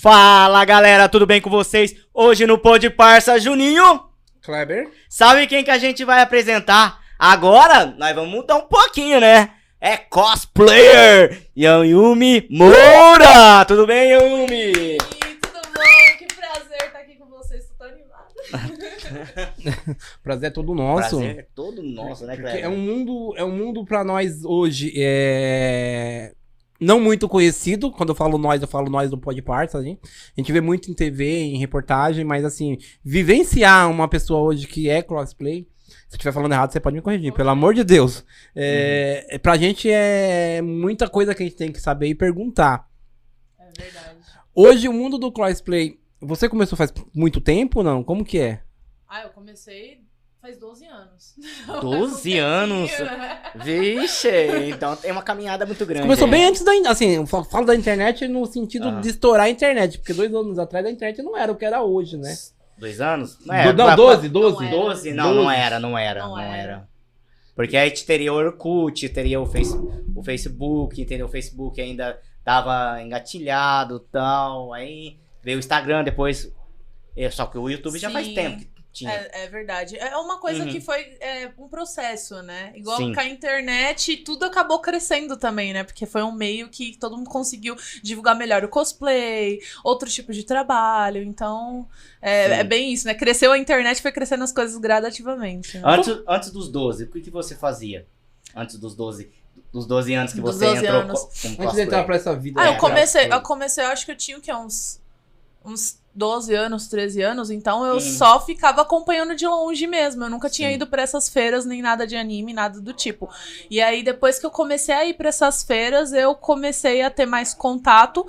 Fala galera, tudo bem com vocês? Hoje no Pod Parça Juninho, Kleber. sabe quem que a gente vai apresentar? Agora nós vamos mudar um pouquinho, né? É cosplayer Yumi Moura! Tudo bem, Yumi? Tudo bom? Que prazer estar aqui com vocês. Tô tão animada. Prazer é todo nosso. Prazer é todo nosso, né, Porque Kleber? é um mundo, é um mundo para nós hoje é não muito conhecido. Quando eu falo nós, eu falo nós do Pod Parts, a gente. Vê muito em TV, em reportagem, mas assim, vivenciar uma pessoa hoje que é crossplay, se eu estiver falando errado, você pode me corrigir, pelo amor de Deus. É, é, pra gente é muita coisa que a gente tem que saber e perguntar. É verdade. Hoje, o mundo do crossplay, você começou faz muito tempo, não? Como que é? Ah, eu comecei faz 12 anos. 12 anos? Vixe, então tem uma caminhada muito grande. Começou aí. bem antes da. Assim, eu fa- falo da internet no sentido Ah. de estourar a internet, porque dois anos atrás a internet não era o que era hoje, né? Dois anos? Não, Do- é, não, pra- 12, 12. Não era. 12? Não, não era, não era, não, Não era. era. Porque aí teria o Orkut, teria o, face, o Facebook, entendeu? O Facebook ainda tava engatilhado e tal. Aí veio o Instagram depois. É, Só que o YouTube já faz Sim. tempo que tinha. É, é verdade. É uma coisa Uhum. que foi é, um processo, né? Igual Sim. com a internet, tudo acabou crescendo também, né? Porque foi um meio que todo mundo conseguiu divulgar melhor o cosplay, outros tipos de trabalho. Então, é, é bem isso, né? Cresceu a internet, foi crescendo as coisas gradativamente. né? Antes, antes dos 12, o que, que você fazia? Antes dos 12, dos 12 anos que você 12 entrou anos. co- como Antes de cosplay. entrar pra essa vida. Ah, eu comecei, não, eu comecei, eu acho que eu tinha o quê? Uns, uns 12 anos, 13 anos, então eu Hum. só ficava acompanhando de longe mesmo. Eu nunca tinha Sim. ido pra essas feiras, nem nada de anime, nada do tipo. E aí, depois que eu comecei a ir pra essas feiras, eu comecei a ter mais contato.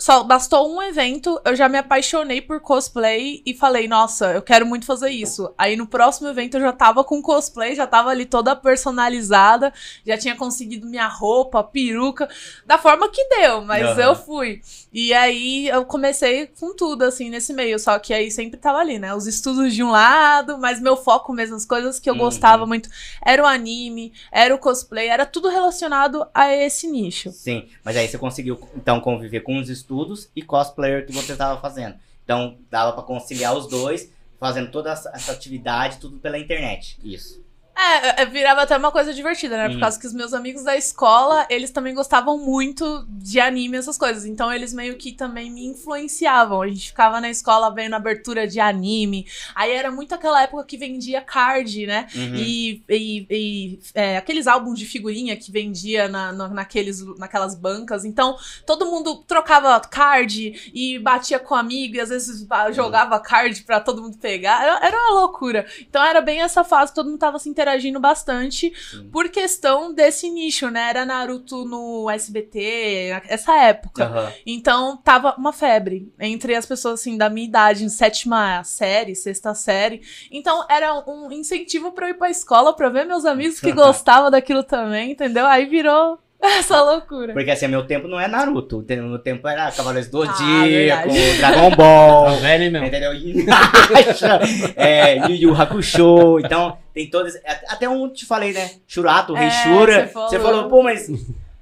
Só bastou um evento, eu já me apaixonei por cosplay e falei, nossa, eu quero muito fazer isso. Aí no próximo evento eu já tava com cosplay, já tava ali toda personalizada, já tinha conseguido minha roupa, peruca, da forma que deu, mas Aham. eu fui. E aí eu comecei com tudo, assim, nesse meio. Só que aí sempre tava ali, né? Os estudos de um lado, mas meu foco mesmo, as coisas que eu Uhum. gostava muito, era o anime, era o cosplay, era tudo relacionado a esse nicho. Sim, mas aí você conseguiu então conviver com os estudos e cosplayer que você estava fazendo. Então dava pra conciliar os dois, fazendo toda essa atividade, tudo pela internet. Isso. É, é, virava até uma coisa divertida, né? Por Hum. causa que os meus amigos da escola, eles também gostavam muito de anime, essas coisas. Então eles meio que também me influenciavam. A gente ficava na escola vendo abertura de anime. Aí era muito aquela época que vendia card, né? Uhum. E, e- e, é, aqueles álbuns de figurinha que vendia na, na- naqueles, naquelas bancas. Então, todo mundo trocava card e batia com amigo, e às vezes jogava card pra todo mundo pegar. Era, era uma loucura. Então, era bem essa fase, todo mundo tava se interagindo bastante Sim. por questão desse nicho, né? Era Naruto no SBT, essa época. Aham. Então tava uma febre entre as pessoas assim da minha idade, em sétima série, sexta série. Então era um incentivo pra eu ir pra escola pra ver meus amigos que gostavam daquilo também, entendeu? Aí virou essa loucura. Porque assim, meu tempo não é Naruto. Meu tempo era Cavaleiros do Ah, Zodíaco, verdade. Dragon Ball. velho mesmo. Entendeu? É, Yu Yu Hakusho. Então, tem todas. Até um te falei, né? Shurato, o Rei É, Shura. você falou. Você falou, pô, mas.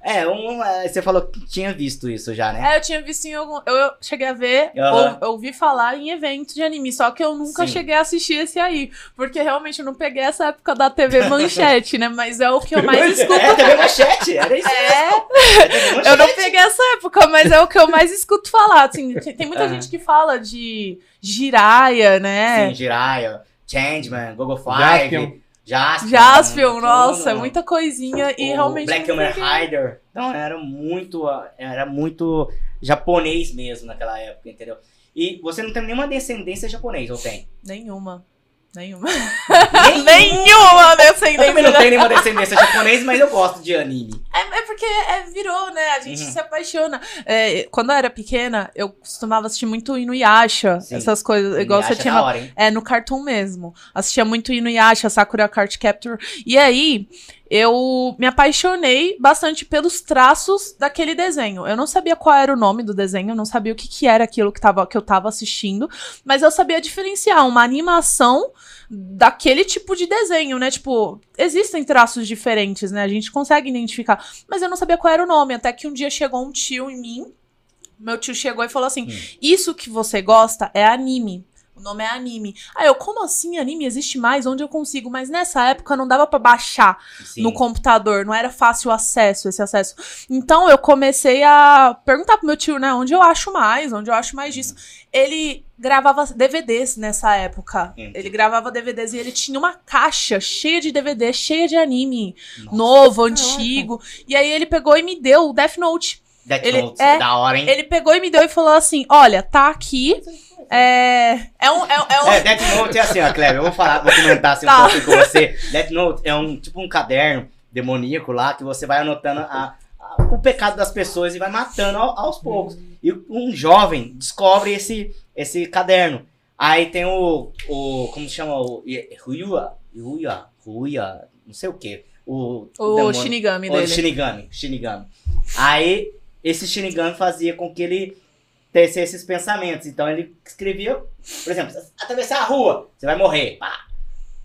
É, um, é, você falou que tinha visto isso já, né? É, eu tinha visto em algum. Eu, cheguei a ver, Aham. ou, ouvi falar em evento de anime, só que eu nunca Sim. cheguei a assistir esse aí. Porque realmente eu não peguei essa época da TV Manchete, né? Mas é o que eu mais escuto. É, TV Manchete, era isso. É, Eu não peguei essa época, mas é o que eu mais escuto falar. Assim, tem, tem muita Ah. gente que fala de Jiraya, né? Sim, Jiraiya, Changeman, Gogo Jaspion. Five, Jaspion. Jaspion, nossa, muita coisinha. E O realmente. Black peguei. Rider. Então era muito, era muito japonês mesmo naquela época, entendeu? E você não tem nenhuma descendência japonesa, ou tem? Nenhuma. Nenhuma. Nenhuma Eu também descendência. não tenho nenhuma descendência japonesa, mas eu gosto de anime. É, é porque é, virou, né? A gente Uhum. se apaixona. É, quando eu era pequena, eu costumava assistir muito Inuyasha, Sim. essas coisas. Igual você Inuyasha é tinha da hora, hein? É, no Cartoon mesmo. Assistia muito Inuyasha, Sakura Card Capture. E aí, eu me apaixonei bastante pelos traços daquele desenho. Eu não sabia qual era o nome do desenho, eu não sabia o que, que era aquilo que, tava, que eu tava assistindo, mas eu sabia diferenciar uma animação daquele tipo de desenho, né? Tipo, existem traços diferentes, né? A gente consegue identificar. Mas eu não sabia qual era o nome, até que um dia chegou um tio em mim Meu tio chegou e falou assim: Isso que você gosta é anime. O nome é anime. Aí eu, como assim anime existe mais? Onde eu consigo? Mas nessa época não dava pra baixar Sim. no computador, não era fácil o acesso, esse acesso. Então eu comecei a perguntar pro meu tio, né, onde eu acho mais, onde eu acho mais disso. Ele gravava DVDs nessa época. Hum. Ele gravava DVDs e ele tinha uma caixa cheia de DVD, cheia de anime, Nossa. novo, antigo. E aí ele pegou e me deu o Death Note. Death ele- Note, é- da hora, hein? Ele pegou e me deu e falou assim: Olha, tá aqui. É. É um. É, é um É, Death Note é assim, ó, Cleber, eu vou falar, vou comentar assim Tá. um pouco com você. Death Note é um tipo um caderno demoníaco lá que você vai anotando a- a- o pecado das pessoas e vai matando ao- aos poucos. E um jovem descobre esse, esse caderno. Aí tem o, o como se chama? O Ruya, Ruya, Ruya, não sei o que. O, o demônio- Shinigami o dele. Shinigami, Shinigami. Aí, esse Shinigami fazia com que ele tesse esses pensamentos. Então, ele escrevia, por exemplo, atravessar a rua, você vai morrer. Pá.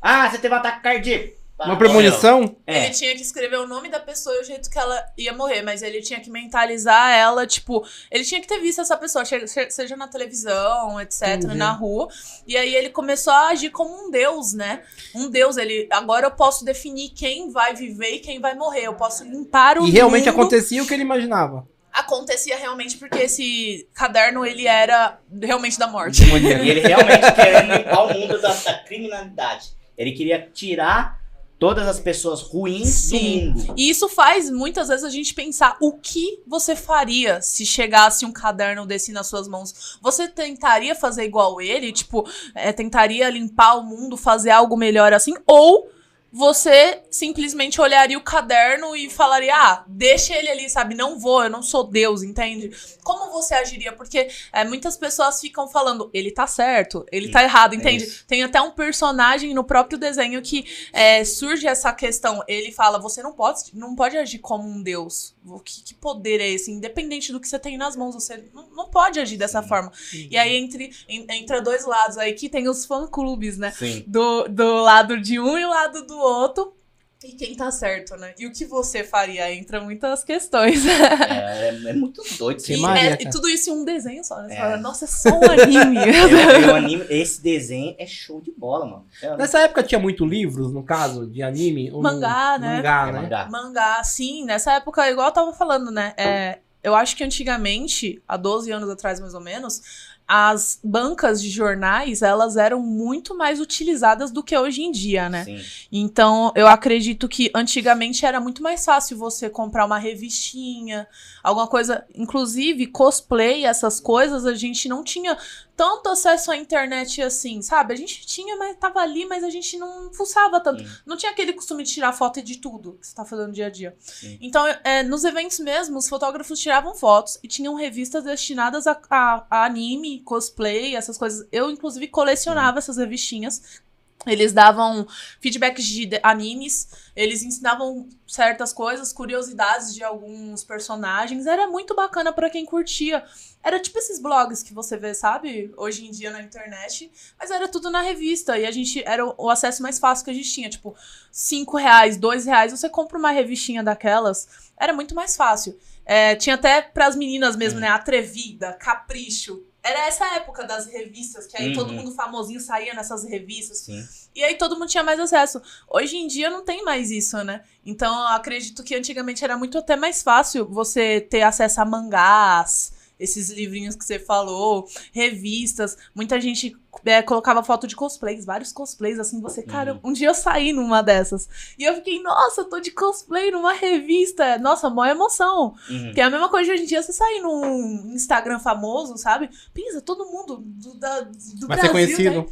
Ah, você teve um ataque cardíaco. Pá, Uma premonição? É, Ele tinha que escrever o nome da pessoa e o jeito que ela ia morrer, mas ele tinha que mentalizar ela, tipo, ele tinha que ter visto essa pessoa, seja na televisão, etc, Entendi. na rua. E aí ele começou a agir como um deus, né? Um deus, ele, agora eu posso definir quem vai viver e quem vai morrer, eu posso limpar o E realmente mundo. acontecia o que ele imaginava. Acontecia realmente porque esse caderno, ele era realmente da morte. e ele realmente querendo limpar o mundo da, da criminalidade. Ele queria tirar todas as pessoas ruins Sim. do mundo. E isso faz muitas vezes a gente pensar o que você faria se chegasse um caderno desse nas suas mãos. Você tentaria fazer igual ele? Tipo, é, tentaria limpar o mundo, fazer algo melhor assim? Ou você simplesmente olharia o caderno e falaria: ah, deixa ele ali, sabe? Não vou, eu não sou Deus, entende? Como você agiria? Porque é, muitas pessoas ficam falando: ele tá certo, ele tá errado, É entende? isso. Tem até um personagem no próprio desenho que é, surge essa questão. Ele fala: você não pode, não pode agir como um deus. O que, que poder é esse? Independente do que você tem nas mãos, você não, não pode agir dessa Sim. forma. E aí, entre, en- entra dois lados aí que tem os fã-clubes, né? Sim. Do, do lado de um e o lado do outro. E quem tá certo, né? E o que você faria? Entra muitas questões. É, é- é muito doido Que E. Maria, é- e tudo isso em um desenho só, né? Você É. fala, Nossa, é só um anime. É, o anime, esse desenho é show de bola, mano. É, Nessa época tinha muito livros, no caso, de anime? Mangá, né? Mangá, é né? mangá. Mangá, sim, nessa época, igual eu tava falando, né? É, eu acho que antigamente, há 12 anos atrás mais ou menos, as bancas de jornais, elas eram muito mais utilizadas do que hoje em dia, né? Sim. Então, eu acredito que antigamente era muito mais fácil você comprar uma revistinha, alguma coisa, inclusive cosplay, essas coisas, a gente não tinha tanto acesso à internet assim, sabe? A gente tinha, mas tava ali, mas a gente não fuçava tanto. Sim. Não tinha aquele costume de tirar foto de tudo que você tá fazendo dia a dia. Sim. Então, é, nos eventos mesmo, os fotógrafos tiravam fotos e tinham revistas destinadas a, a- a anime, cosplay, essas coisas. Eu, inclusive, colecionava essas revistinhas. Eles davam feedbacks de animes, eles ensinavam certas coisas, curiosidades de alguns personagens. Era muito bacana pra quem curtia. Era tipo esses blogs que você vê, sabe? Hoje em dia na internet. Mas era tudo na revista. E a gente era o, acesso mais fácil que a gente tinha. Tipo, 5 reais, 2 reais, você compra uma revistinha daquelas. Era muito mais fácil. É, tinha até pras meninas mesmo, Hum. né? Atrevida, Capricho. Era essa época das revistas, que aí Uhum. todo mundo famosinho saía nessas revistas. Sim. E aí todo mundo tinha mais acesso. Hoje em dia não tem mais isso, né? Então eu acredito que antigamente era muito até mais fácil você ter acesso a mangás, esses livrinhos que você falou, revistas. Muita gente é, colocava foto de cosplays, vários cosplays, assim, você, cara, um dia eu saí numa dessas. E eu fiquei, nossa, eu tô de cosplay numa revista. Nossa, maior emoção. Uhum. Que é a mesma coisa de hoje em dia, você sair num Instagram famoso, sabe? Pensa, todo mundo do, da, do ser Brasil, conhecido. né?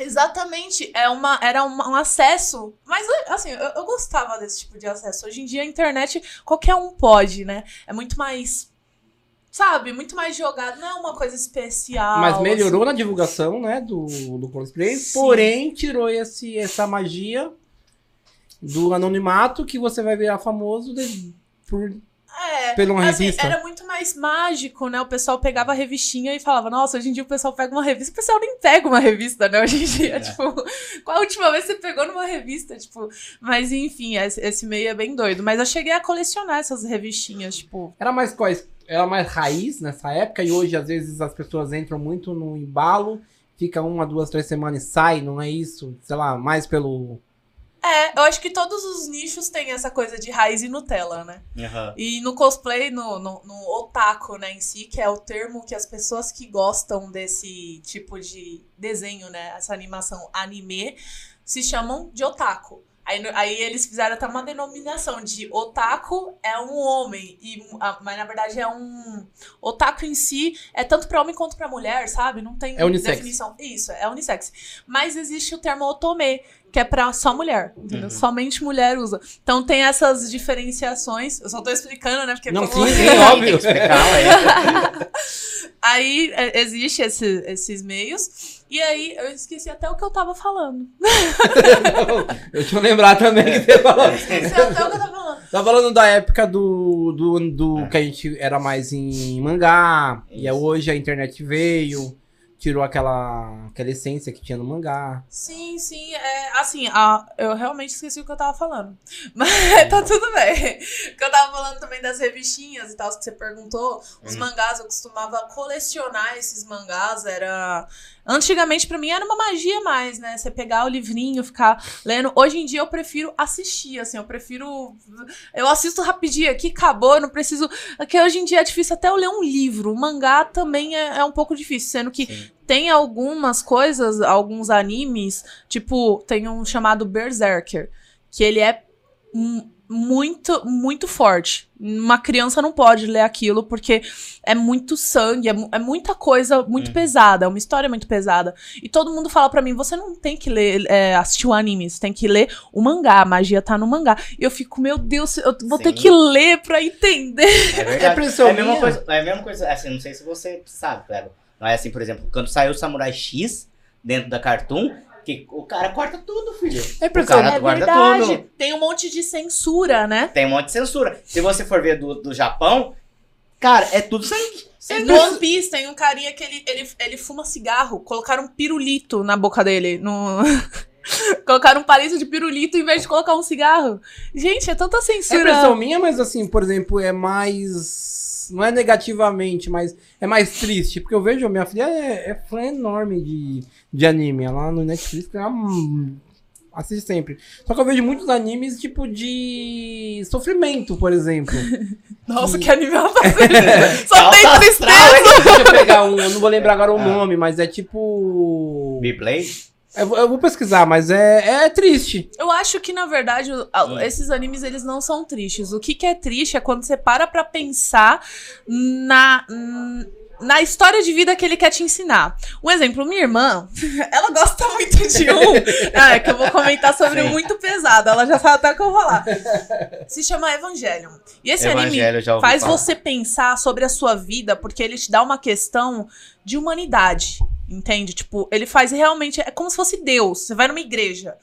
Exatamente, é uma, era uma- um acesso. Mas, assim, eu, eu gostava desse tipo de acesso. Hoje em dia, a internet, qualquer um pode, né? É muito mais. Sabe? Muito mais jogado. Não é uma coisa especial. Mas melhorou assim. na divulgação, né, do, do cosplay, Sim. porém tirou esse, essa magia do anonimato que você vai virar famoso de- por, É. pela uma Assim, revista. era muito mais mágico, né? O pessoal pegava a revistinha e falava, nossa, hoje em dia o pessoal pega uma revista. O pessoal nem pega uma revista, né? Hoje em dia, É. tipo, qual a última vez você pegou numa revista? Tipo, mas enfim, esse, esse meio é bem doido. Mas eu cheguei a colecionar essas revistinhas, tipo. Era mais quais? Era mais raiz nessa época e hoje às vezes as pessoas entram muito no embalo, fica uma, duas, três semanas e sai, não é isso? Sei lá, mais pelo. É, eu acho que todos os nichos têm essa coisa de raiz e Nutella, né? Aham. E no cosplay, no, no, no otaku, né, em si, que é o termo que as pessoas que gostam desse tipo de desenho, né, essa animação anime, se chamam de otaku. Aí, aí eles fizeram até uma denominação de otaku é um homem, e, mas na verdade é um... Otaku em si é tanto pra homem quanto pra mulher, sabe? Não tem É unissex. definição. Isso, é unissex. Mas existe o termo otome, que é pra só mulher, entendeu? Uhum. Somente mulher usa. Então tem essas diferenciações. Eu só tô explicando, né? Porque Não, como- sim, sim, óbvio. explicar, ué. Aí é, existe esse- esses meios. E aí eu esqueci até o que eu tava falando. Deixa eu lembrar também que você falou. Esqueci até o que eu tava falando. Tá falando da época do, do, do que a gente era mais em mangá, e Isso. hoje a internet veio, tirou aquela, aquela essência que tinha no mangá. Sim, sim. É, assim, a- eu realmente esqueci o que eu tava falando. Mas tá tudo bem. Que eu tava falando também das revistinhas e tal, que você perguntou. Os Hum. mangás, eu costumava colecionar esses mangás. Era. Antigamente, pra mim, era uma magia mais, né? Você pegar o livrinho, ficar lendo. Hoje em dia, eu prefiro assistir, assim. Eu prefiro. Eu assisto rapidinho aqui, acabou. Eu não preciso. Porque hoje em dia é difícil até eu ler um livro. O mangá também é, é um pouco difícil, sendo que Sim. Tem algumas coisas, alguns animes, tipo, tem um chamado Berserker, que ele é muito, muito forte. Uma criança não pode ler aquilo porque é muito sangue, é, é muita coisa muito Hum. pesada, é uma história muito pesada. E todo mundo fala pra mim: você não tem que ler, é, assistir o anime, você tem que ler o mangá, a magia tá no mangá. E eu fico, meu Deus, eu vou ter Sim. que ler pra entender. É verdade. É É a mesma coisa, é a mesma coisa, assim, não sei se você sabe, Cleber. Mas assim, por exemplo, quando saiu o Samurai X dentro da Cartoon, que o cara corta tudo, filho. É O impressão. cara é guarda verdade. tudo. Tem um monte de censura, né? Tem um monte de censura. Se você for ver do, do Japão, cara, é tudo sangue. É, sangue. no One Piece tem um carinha que ele, ele, ele fuma cigarro. Colocaram um pirulito na boca dele. No... Colocaram um palito de pirulito em vez de colocar um cigarro. Gente, é tanta É censura. impressão minha, mas assim, por exemplo, é mais. Não é negativamente, mas é mais triste. Porque eu vejo, minha filha é, é fã enorme de, de anime. Ela no Netflix ela hum, assiste sempre. Só que eu vejo muitos animes, tipo, de sofrimento, por exemplo. Nossa, que anime ela tá vendo. Só tem astral, tristeza. Deixa eu pegar um, eu não vou lembrar agora o Ah. nome, mas é tipo. Beyblade? Eu, vou- eu vou pesquisar, mas é, é triste. Eu acho que, na verdade, Hum. esses animes, eles não são tristes. O que, que é triste é quando você para pra pensar na... Na história de vida que ele quer te ensinar. Um exemplo, minha irmã, ela gosta muito de um. Ah, é que eu vou comentar sobre Sim. muito pesado. Ela já sabe até o que eu vou falar. Se chama Evangelion. E esse anime Evangelho, ouvi faz falar. você pensar sobre a sua vida, porque ele te dá uma questão de humanidade. Entende? Tipo, ele faz realmente. É como se fosse Deus. Você vai numa igreja.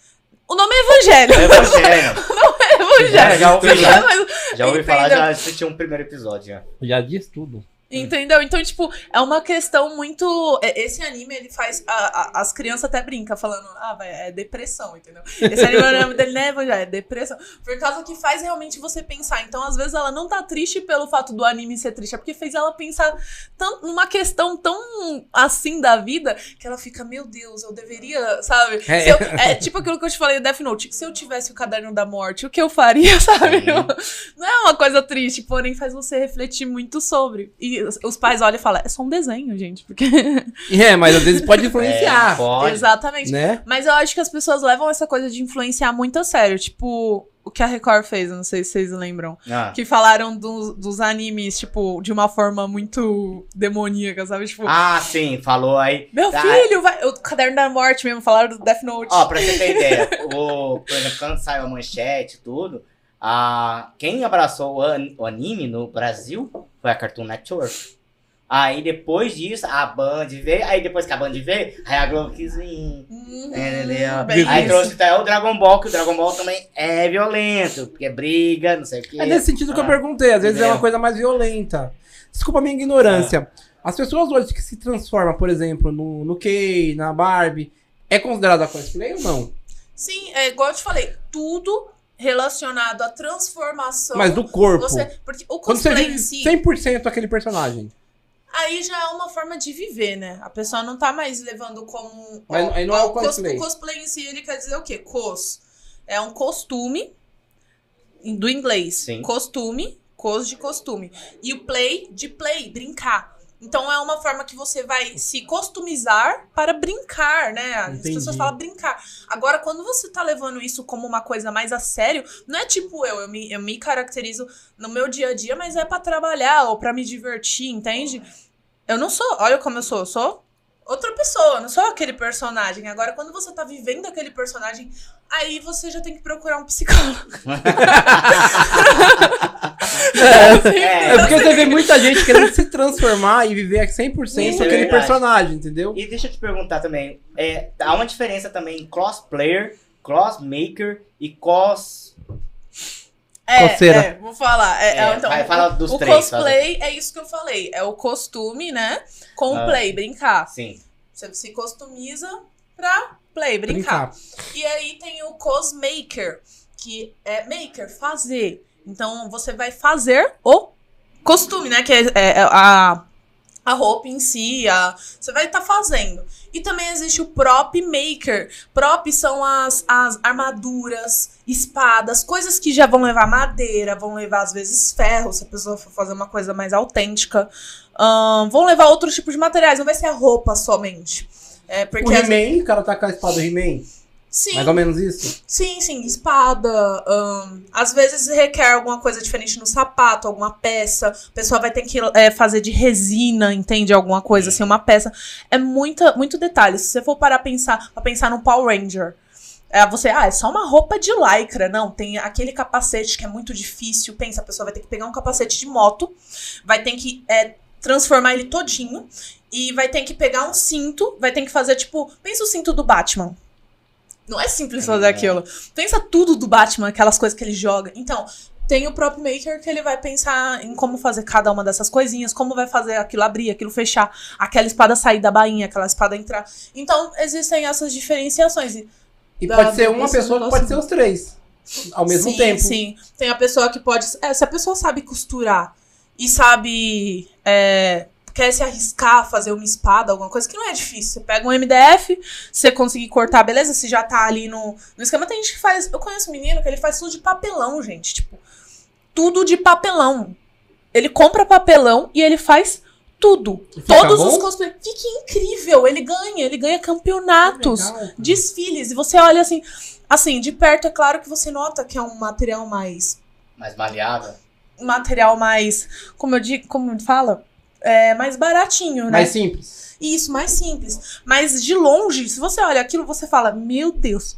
O nome é Evangelho. É Evangelho. Evangelho. já ouvi, Você já, vai- mas- já ouvi falar, já assisti um primeiro episódio. Já. Já diz tudo. Entendeu? Então, tipo, é uma questão muito. é- Esse anime, ele faz. a- a- as crianças até brincam, falando, ah, vai, é depressão, entendeu? Esse anime, o nome dele não é é depressão. Por causa que faz realmente você pensar. Então, às vezes, ela não tá triste pelo fato do anime ser triste, é porque fez ela pensar tão, numa questão tão assim da vida que ela fica, meu Deus, eu deveria, sabe? É. Eu- é tipo aquilo que eu te falei Death Note. Se eu tivesse o caderno da morte, o que eu faria, sabe? Sim. Não é uma coisa triste, porém faz você refletir muito sobre. E os- pais olham e falam, é só um desenho, gente. Porque. É, mas às vezes pode influenciar. É, pode. Exatamente. né? Mas eu acho que as pessoas levam essa coisa de influenciar muito a sério. Tipo, o que a Record fez, não sei se vocês lembram. Ah, Que falaram dos- dos animes, tipo, de uma forma muito demoníaca, sabe? Tipo, Ah, sim, falou aí. meu Ah, filho, vai. O caderno da morte mesmo, falaram do Death Note. Ó, pra você ter ideia, o, por exemplo, quando saiu a manchete e tudo, a, quem abraçou o, an- o anime no Brasil foi a Cartoon Network. Aí depois disso, a Band veio, aí depois que a Band veio, aí a Globo quis vir. Hum, Entendeu? bem Aí isso. trouxe até o Dragon Ball, que o Dragon Ball também é violento, porque é briga, não sei o que. É nesse sentido que eu Ah, perguntei. Às vezes é uma entendeu? coisa mais violenta. Desculpa a minha ignorância. As pessoas hoje que se transformam, por exemplo, no, no Kay, na Barbie, é considerada cosplay ou não? Sim, é igual eu te falei, tudo relacionado à transformação. Mas do corpo. Você, porque o Quando você cosplay vive em si, 100% aquele personagem. aí já é uma forma de viver, né? A pessoa não tá mais levando como. Mas aí não é o cos- cosplay. O cosplay em si, ele quer dizer o quê? Cos. É um costume do inglês. Sim. Costume, cos de costume. E o play de play, brincar. Então é uma forma que você vai se customizar para brincar, né? As Entendi. pessoas falam brincar. Agora, quando você tá levando isso como uma coisa mais a sério, não é tipo eu, eu me, eu me caracterizo no meu dia a dia, mas é pra trabalhar ou pra me divertir, entende? Eu não sou, olha como eu sou, eu sou outra pessoa, não sou aquele personagem. Agora, quando você tá vivendo aquele personagem, aí você já tem que procurar um psicólogo. É É, porque você vê muita gente querendo se transformar e viver 100% Isso é aquele verdade. personagem, entendeu? E deixa eu te perguntar também, é, há uma diferença também em crossplayer, crossmaker e cos... É, Coceira. é, vou falar. É, É, é, então, vai, fala dos o três, cosplay é isso que eu falei. É o costume, né? Com o Ah. play, brincar. Sim. Você se customiza pra play, brincar. Brincar. E aí tem o cosmaker, que é maker, fazer. Então você vai fazer o costume, né? Que é, é a, a roupa em si, a, você vai estar fazendo. E também existe o prop maker. Prop são as, as armaduras, espadas, coisas que já vão levar madeira, vão levar às vezes ferro, se a pessoa for fazer uma coisa mais autêntica. Ahn, vão levar outros tipos de materiais, não vai ser a roupa somente. É, O porque às- He-Man, o cara tá com a espada He-Man. Sim, Mais ou menos isso. Sim, sim, espada. às vezes requer alguma coisa diferente no sapato, alguma peça. A pessoa vai ter que é, fazer de resina, entende? Alguma coisa assim, uma peça. É muita, muito detalhe. Se você for parar pensar, pra pensar no Power Ranger. É, você, ah, é só uma roupa de lycra. Não, tem aquele capacete que é muito difícil. Pensa, a pessoa vai ter que pegar um capacete de moto, vai ter que é, transformar ele todinho. E vai ter que pegar um cinto, vai ter que fazer, tipo, pensa o cinto do Batman. Não é simples fazer É. aquilo. Pensa tudo do Batman, aquelas coisas que ele joga. Então, tem o prop maker que ele vai pensar em como fazer cada uma dessas coisinhas, como vai fazer aquilo abrir, aquilo fechar, aquela espada sair da bainha, aquela espada entrar. Então, existem essas diferenciações. E E pode ser uma pessoa que pode ser os três. Ao mesmo sim, tempo. Sim, tem a pessoa que pode. é, se a pessoa sabe costurar e sabe. é, quer se arriscar a fazer uma espada, alguma coisa, que não é difícil. Você pega um MDF, você conseguir cortar, beleza? Se já tá ali no, no esquema. Tem gente que faz. Eu conheço um menino que ele faz tudo de papelão, gente. Tipo, tudo de papelão. Ele compra papelão e ele faz tudo. Fica Todos bom? os cosplay. Fica incrível. Ele ganha, ele ganha campeonatos desfiles. E você olha assim, assim, de perto é claro que você nota que é um material mais. Mais maleável. Um material mais. Como eu digo, como fala? É mais baratinho, né? Mais simples. Isso, mais simples. Mas de longe, se você olha aquilo, você fala, meu Deus.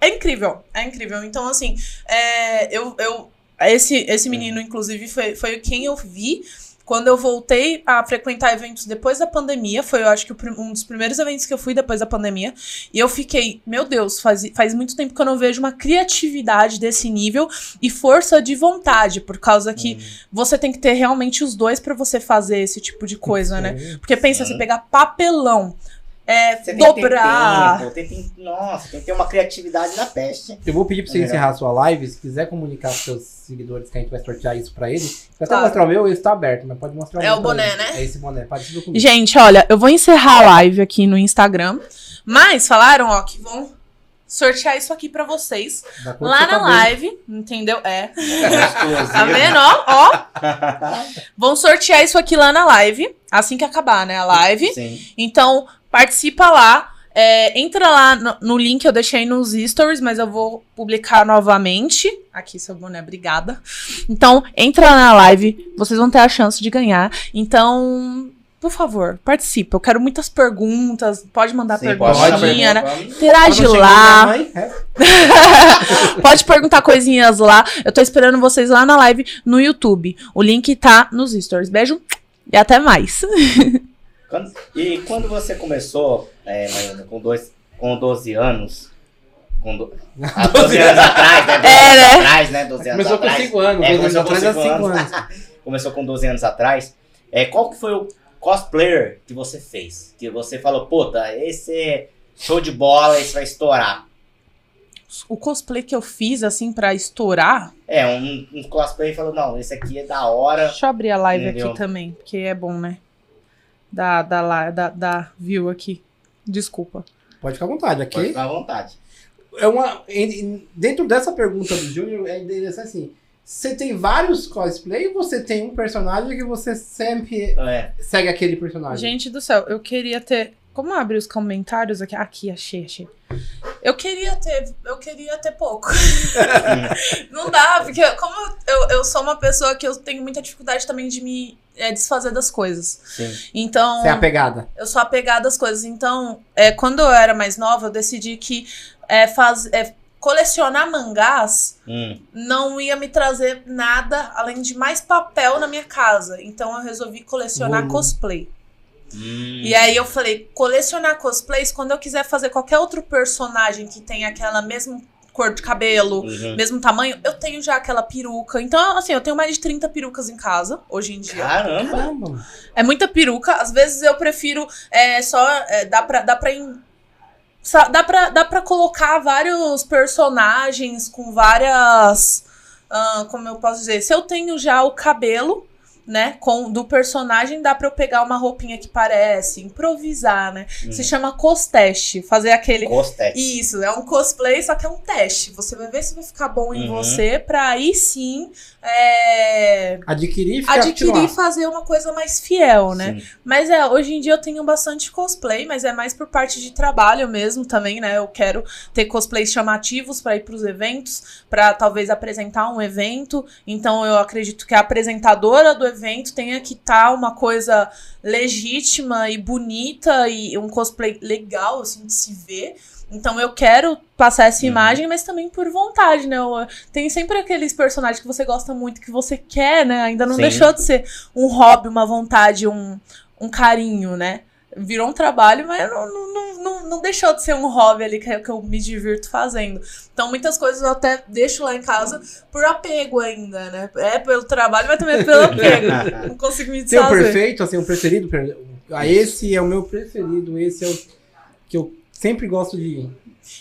É incrível, é incrível. Então, assim, é, eu, eu, esse, esse menino, inclusive, foi, foi quem eu vi quando eu voltei a frequentar eventos depois da pandemia. Foi, eu acho que um dos primeiros eventos que eu fui depois da pandemia. E eu fiquei, meu Deus, faz, faz muito tempo que eu não vejo uma criatividade desse nível e força de vontade, por causa que você tem que ter realmente os dois pra você fazer esse tipo de coisa, né? Porque pensa, você pegar papelão, é, Você tem que ter dobrar. tempo, tem nossa, tem que ter uma criatividade da peste. Eu vou pedir pra você Legal. encerrar a sua live. Se quiser comunicar pros seus seguidores que a gente vai sortear isso pra eles. Vou até Claro. mostrar o meu, ele tá aberto, mas pode mostrar É meu o boné, eles. né? É esse boné, parecido comigo. Gente, olha, eu vou encerrar a live aqui no Instagram. Mas falaram, ó, que vão sortear isso aqui pra vocês. Lá na cabelo. live, entendeu? É. Exclusivo. Tá vendo, ó? ó? Vão sortear isso aqui lá na live. Assim que acabar, né? A live. Sim. Então, participa lá. É, entra lá no, no link, eu deixei nos stories, mas eu vou publicar novamente. Aqui, seu boné, obrigada. Então, entra lá na live, vocês vão ter a chance de ganhar. Então, por favor, participa. Eu quero muitas perguntas. Pode mandar Sim, pode perguntinha, né? pergunta. Interage lá. mãe, é. Pode perguntar coisinhas lá. Eu tô esperando vocês lá na live no YouTube. O link tá nos stories. Beijo e até mais. Quando- e quando você começou, é, Mariana, com, dois, com 12 anos, com do, há 12 anos atrás, né? 12 É, anos né? atrás, né? 12 anos Começou com atrás. 5 anos. É, começou com atrás é cinco 5 anos. anos. Começou com 12 anos atrás. É, qual que foi o cosplayer que você fez? Que você falou, puta, esse é show de bola, esse vai estourar. o cosplay que eu fiz, assim, pra estourar. É, um, um cosplay falou, não, esse aqui é da hora. Deixa eu abrir a live Entendeu? aqui também, porque é bom, né? Da, da, da, da view aqui. Desculpa. Pode ficar à vontade. Pode Aqui ficar à vontade. é uma. Dentro dessa pergunta do Júnior, é interessante assim. Você tem vários cosplay ou você tem um personagem que você sempre É. segue aquele personagem? Gente do céu, eu queria ter. Como abrir os comentários aqui? Aqui, achei, achei. Eu queria ter. Eu queria ter pouco. Não dá, porque como eu, eu sou uma pessoa que eu tenho muita dificuldade também de me é, desfazer das coisas. Sim. Então. Você é apegada. Eu sou apegada às coisas. Então, é, quando eu era mais nova, eu decidi que é, faz, é, colecionar mangás Hum. não ia me trazer nada além de mais papel na minha casa. Então, eu resolvi colecionar Volume. cosplay. Hum. E aí eu falei, colecionar cosplays, quando eu quiser fazer qualquer outro personagem que tenha aquela mesma cor de cabelo, Uhum. mesmo tamanho, eu tenho já aquela peruca. Então, assim, eu tenho mais de 30 perucas em casa, hoje em dia. Caramba. É muita peruca. Às vezes eu prefiro é, só. é, dá pra. Dá pra Dá pra, dá pra colocar vários personagens com várias. ah, como eu posso dizer? Se eu tenho já o cabelo, né? Com, do personagem, dá pra eu pegar uma roupinha que parece, improvisar, né? Se Uhum. chama costeste. Fazer aquele. Costete. Isso, é um cosplay, só que é um teste. Você vai ver se vai ficar bom em Uhum. você, pra aí sim é, Adquirir e ficar adquirir e fazer uma coisa mais fiel, né? Sim. Mas é, hoje em dia eu tenho bastante cosplay, mas é mais por parte de trabalho mesmo também, né? Eu quero ter cosplays chamativos pra ir pros eventos, pra talvez apresentar um evento. Então eu acredito que a apresentadora do evento tenha que estar uma coisa legítima e bonita e um cosplay legal assim de se ver. Então eu quero passar essa Uhum. imagem, mas também por vontade, né? Tem sempre aqueles personagens que você gosta muito, que você quer, né? Ainda não Sim. deixou de ser um hobby, uma vontade, um, um carinho, né? Virou um trabalho, mas não, não, não, não, deixou de ser um hobby ali que, que eu me divirto fazendo. Então, muitas coisas eu até deixo lá em casa por apego ainda, né? É pelo trabalho, mas também é pelo apego. Não consigo me Tem o desfazer. perfeito, assim, o preferido. Ah, esse é o meu preferido. Esse é o que eu sempre gosto de.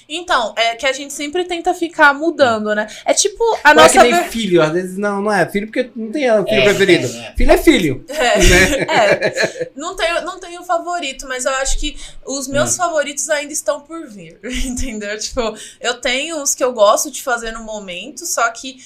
Então, é que a gente sempre tenta ficar mudando, né? É tipo a Não é que nossa. nem ver- filho, às vezes não, não é filho porque não tem filho É, preferido. é, é. Filho é filho. É. Né? É, não tenho, não tenho favorito, mas eu acho que os meus Hum. favoritos ainda estão por vir, entendeu? Tipo, eu tenho os que eu gosto de fazer no momento, só que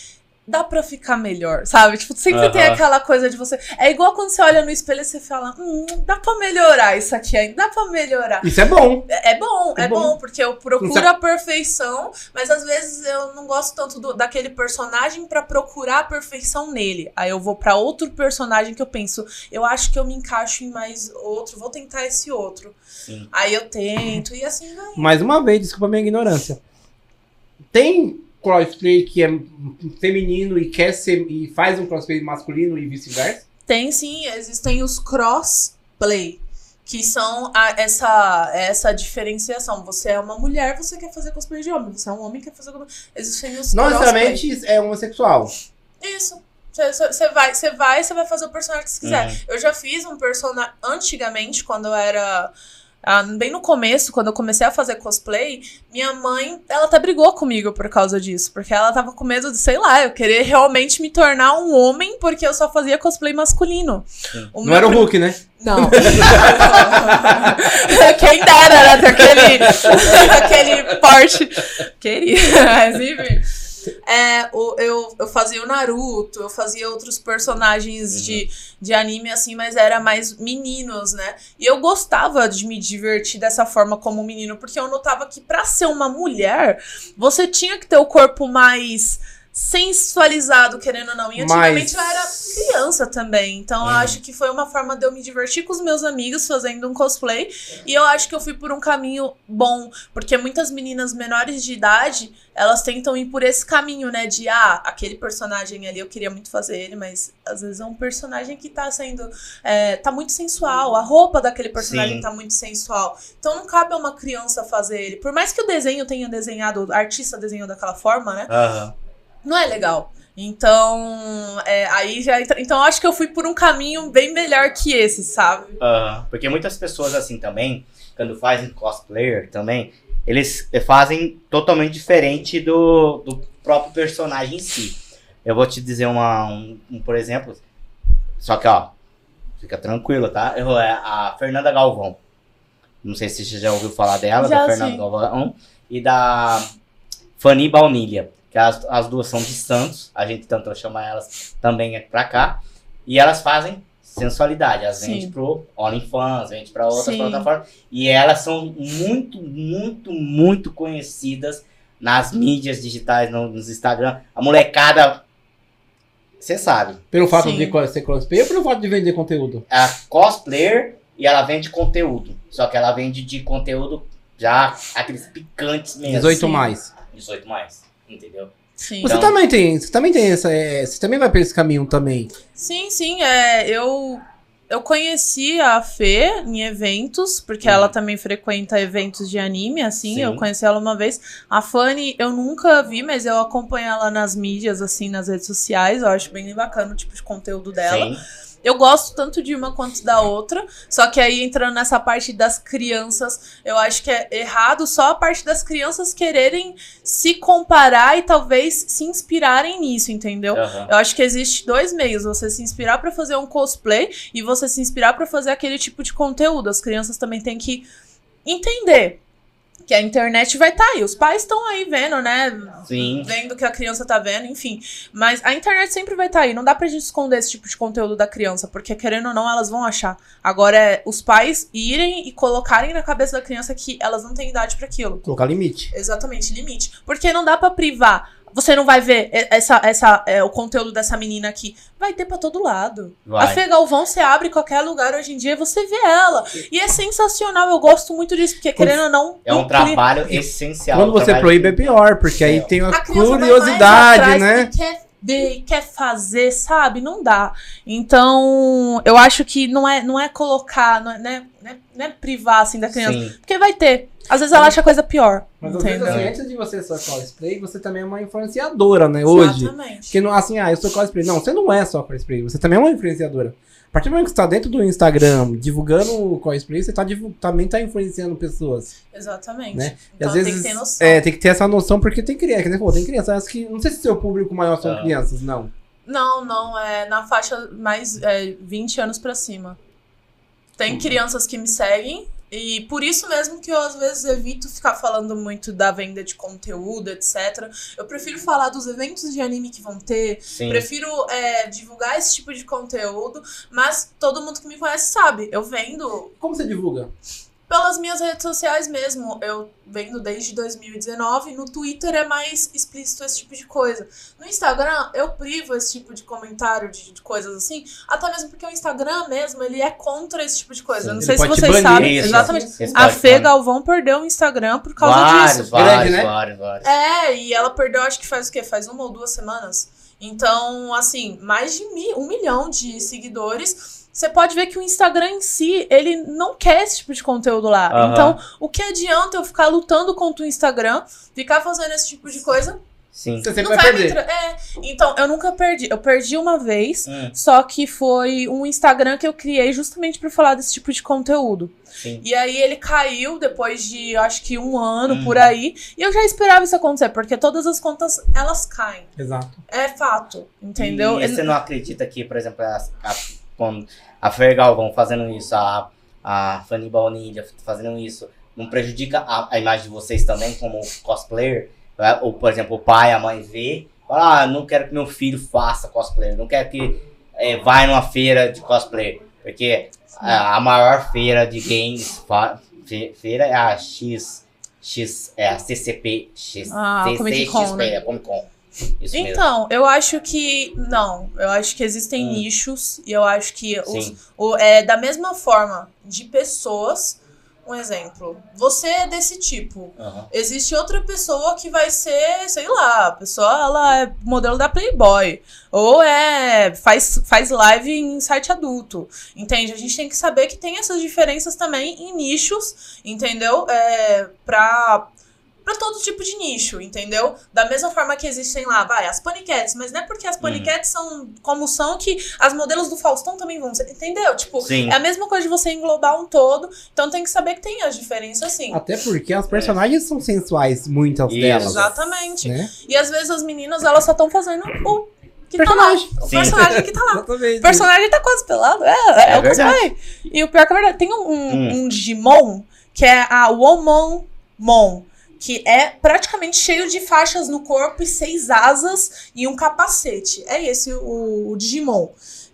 dá pra ficar melhor, sabe? Tipo, sempre tem aquela coisa de você. É igual quando você olha no espelho e você fala, hum, dá pra melhorar isso aqui ainda, dá pra melhorar. Isso é bom. É é bom, É é, bom. bom. porque eu procuro a perfeição, mas às vezes eu não gosto tanto do- daquele personagem pra procurar a perfeição nele. Aí eu vou pra outro personagem que eu penso, eu acho que eu me encaixo em mais outro, vou tentar esse outro. Sim. Aí eu tento e assim vai. Mais uma vez, desculpa a minha ignorância. Tem crossplay que é feminino e quer ser e faz um crossplay masculino e vice-versa? Tem sim, existem os crossplay. Que são a- essa, essa diferenciação. Você é uma mulher, você quer fazer cosplay de homem. Você é um homem, quer fazer cosplay. Existem os Não crossplay. necessariamente é homossexual. Isso. Você vai, você vai, você vai fazer o personagem que você quiser. Uhum. Eu já fiz um personagem antigamente, quando eu era. Ah, bem no começo, quando eu comecei a fazer cosplay, minha mãe, ela até brigou comigo por causa disso. Porque ela tava com medo de, sei lá, eu querer realmente me tornar um homem porque eu só fazia cosplay masculino. O Não era o Hulk, né? não. Quem dera, né? Aquele, aquele porte. Queria, mas enfim. É, o, eu, eu fazia o Naruto, eu fazia outros personagens de, de anime, assim, mas era mais meninos, né? E eu gostava de me divertir dessa forma como menino, porque eu notava que pra ser uma mulher, você tinha que ter o corpo mais sensualizado, querendo ou não. E antigamente Mas- eu era criança também. Então eu Uhum. acho que foi uma forma de eu me divertir com os meus amigos fazendo um cosplay. E eu acho que eu fui por um caminho bom. Porque muitas meninas menores de idade, elas tentam ir por esse caminho, né? De, ah, aquele personagem ali, eu queria muito fazer ele, mas às vezes é um personagem que tá sendo. é, tá muito sensual. A roupa daquele personagem Sim. tá muito sensual. Então não cabe a uma criança fazer ele. Por mais que o desenho tenha desenhado, o artista desenhou daquela forma, né? Aham. Não é legal. Então, é, aí já então acho que eu fui por um caminho bem melhor que esse, sabe? Aham. Porque muitas pessoas assim também, quando fazem cosplayer também, eles fazem totalmente diferente do, do próprio personagem em si. Eu vou te dizer uma, um, um, por exemplo, só que ó, fica tranquilo, tá? Eu, é a Fernanda Galvão. Não sei se você já ouviu falar dela, Já, da Fernanda sim. Galvão e da Fanny Baunilha, que as, as duas são de Santos, a gente tentou chamar elas também pra cá, e elas fazem sensualidade, elas Sim. vendem pro OnlyFans, vende pra outras Sim. plataformas, e elas são muito, muito, muito conhecidas nas mídias digitais, no, nos Instagram, a molecada, você sabe, Pelo fato Sim. de ser cosplay ou pelo fato de vender conteúdo? é cosplayer e ela vende conteúdo, só que ela vende de conteúdo já aqueles picantes mesmo. 18 Sim. mais. 18 mais, entendeu? Sim. Você Então- também tem, você também tem essa, é, você também vai por esse caminho também. Sim, sim, é, eu eu conheci a Fê em eventos, porque ela também frequenta eventos de anime, assim, Sim. eu conheci ela uma vez. A Fanny eu nunca vi, mas eu acompanho ela nas mídias, assim, nas redes sociais, eu acho bem bacana o tipo de conteúdo dela. Sim. Eu gosto tanto de uma quanto da outra, só que aí entrando nessa parte das crianças, eu acho que é errado só a parte das crianças quererem se comparar e talvez se inspirarem nisso, entendeu? Aham. Eu acho que existe dois meios: você se inspirar pra fazer um cosplay e você se inspirar pra fazer aquele tipo de conteúdo. As crianças também têm que entender que a internet vai estar aí. Os pais estão aí vendo, né? Sim. Vendo o que a criança tá vendo, enfim. Mas a internet sempre vai estar aí. Não dá pra gente esconder esse tipo de conteúdo da criança, porque querendo ou não, elas vão achar. Agora é os pais irem e colocarem na cabeça da criança que elas não têm idade pra aquilo. Colocar limite. Exatamente, limite. Porque não dá pra privar. Você não vai ver e- essa, essa, é, o conteúdo dessa menina aqui. Vai ter pra todo lado. Vai. A Fê Galvão, você abre qualquer lugar hoje em dia e você vê ela. E é sensacional, eu gosto muito disso, porque querendo ou não. É um trabalho essencial. Quando você trabalho proíbe é pior, porque aí tem a, A criança vai mais curiosidade, né? porque Quer ver, quer fazer, sabe? Não dá. Então, eu acho que não é, não é colocar, não é, não é- não é- não é privar assim da criança. Sim. Porque vai ter. Às vezes ela acha coisa pior. Mas às vezes, assim, antes de você ser cosplay, você também é uma influenciadora, né? Hoje. Exatamente. Porque não, assim, ah, eu sou cosplay. Não, você não é só cosplay, você também é uma influenciadora. A partir do momento que você tá dentro do Instagram divulgando o cosplay, você tá, também tá influenciando pessoas. Exatamente. Né? E Então às tem vezes. que ter noção. É, tem que ter essa noção, porque tem criança, nem falou, tem crianças que. Não sei se seu público maior são Ah. crianças, não. Não, não, é na faixa mais é, 20 anos pra cima. Tem crianças que me seguem e por isso mesmo que eu às vezes evito ficar falando muito da venda de conteúdo, etc. Eu prefiro falar dos eventos de anime que vão ter, Sim. prefiro é, divulgar esse tipo de conteúdo, mas todo mundo que me conhece sabe, eu vendo Como você divulga? Pelas minhas redes sociais mesmo. Eu vendo desde 2019. No Twitter é mais explícito esse tipo de coisa. No Instagram, eu privo esse tipo de comentário, de, de coisas assim. Até mesmo porque o Instagram mesmo, ele é contra esse tipo de coisa. Sim, não sei se vocês banir. sabem. Isso. Exatamente. A Fê falar. Galvão perdeu o Instagram por causa vários, disso. Vários, Grande, né? vários, vários. É, e ela perdeu, acho que faz o quê? Faz uma ou duas semanas. Então, assim, mais de mi- um milhão de seguidores. Você pode ver que o Instagram em si, ele não quer esse tipo de conteúdo lá. Aham. Então, o que adianta eu ficar lutando contra o Instagram, ficar fazendo esse tipo de coisa? Sim. Você sempre não vai vai me perder. tra- É, então, eu nunca perdi. Eu perdi uma vez, Hum, só que foi um Instagram que eu criei justamente pra falar desse tipo de conteúdo. sim. E aí ele caiu depois de, acho que um ano Hum. por aí. E eu já esperava isso acontecer, porque todas as contas, elas caem. Exato. É fato, entendeu? E você não acredita que, por exemplo, a, a, quando a Fer Galvão fazendo isso, a, a Fanny Baunilha fazendo isso, não prejudica a, a imagem de vocês também como cosplayer? Né? Ou, por exemplo, o pai, a mãe vê, fala, ah, não quero que meu filho faça cosplayer, não quero que é, vá numa feira de cosplayer, porque a, a maior feira de games, fe- feira é a X, X, é a CCP, X, Ah, CCXP, né? é Comic Con. Isso mesmo. Então, eu acho que. Não, eu acho que existem Hum. nichos e eu acho que os, o, é da mesma forma de pessoas. Um exemplo, você é desse tipo. Aham. Existe outra pessoa que vai ser, sei lá, a pessoa ela é modelo da Playboy. Ou é. faz, faz live em site adulto. Entende? A gente tem que saber que tem essas diferenças também em nichos, entendeu? É, pra pra todo tipo de nicho, entendeu? Da mesma forma que existem lá, vai, as paniquetes, mas não é porque as paniquetes são como são que as modelos do Faustão também vão ser, entendeu? Tipo, Sim. é a mesma coisa de você englobar um todo, então tem que saber que tem as diferenças sim. Até porque as personagens são sensuais, muitas Isso. delas. Exatamente. Né? E às vezes as meninas, elas só estão fazendo o que Personagem. tá lá. O Sim. personagem que tá lá. Exatamente. O personagem tá quase pelado. É, é, É o cosplay. E o pior que é verdade, tem um, Hum. um Digimon que é a Womonmon. Que é praticamente cheio de faixas no corpo e seis asas e um capacete. É esse o, o Digimon.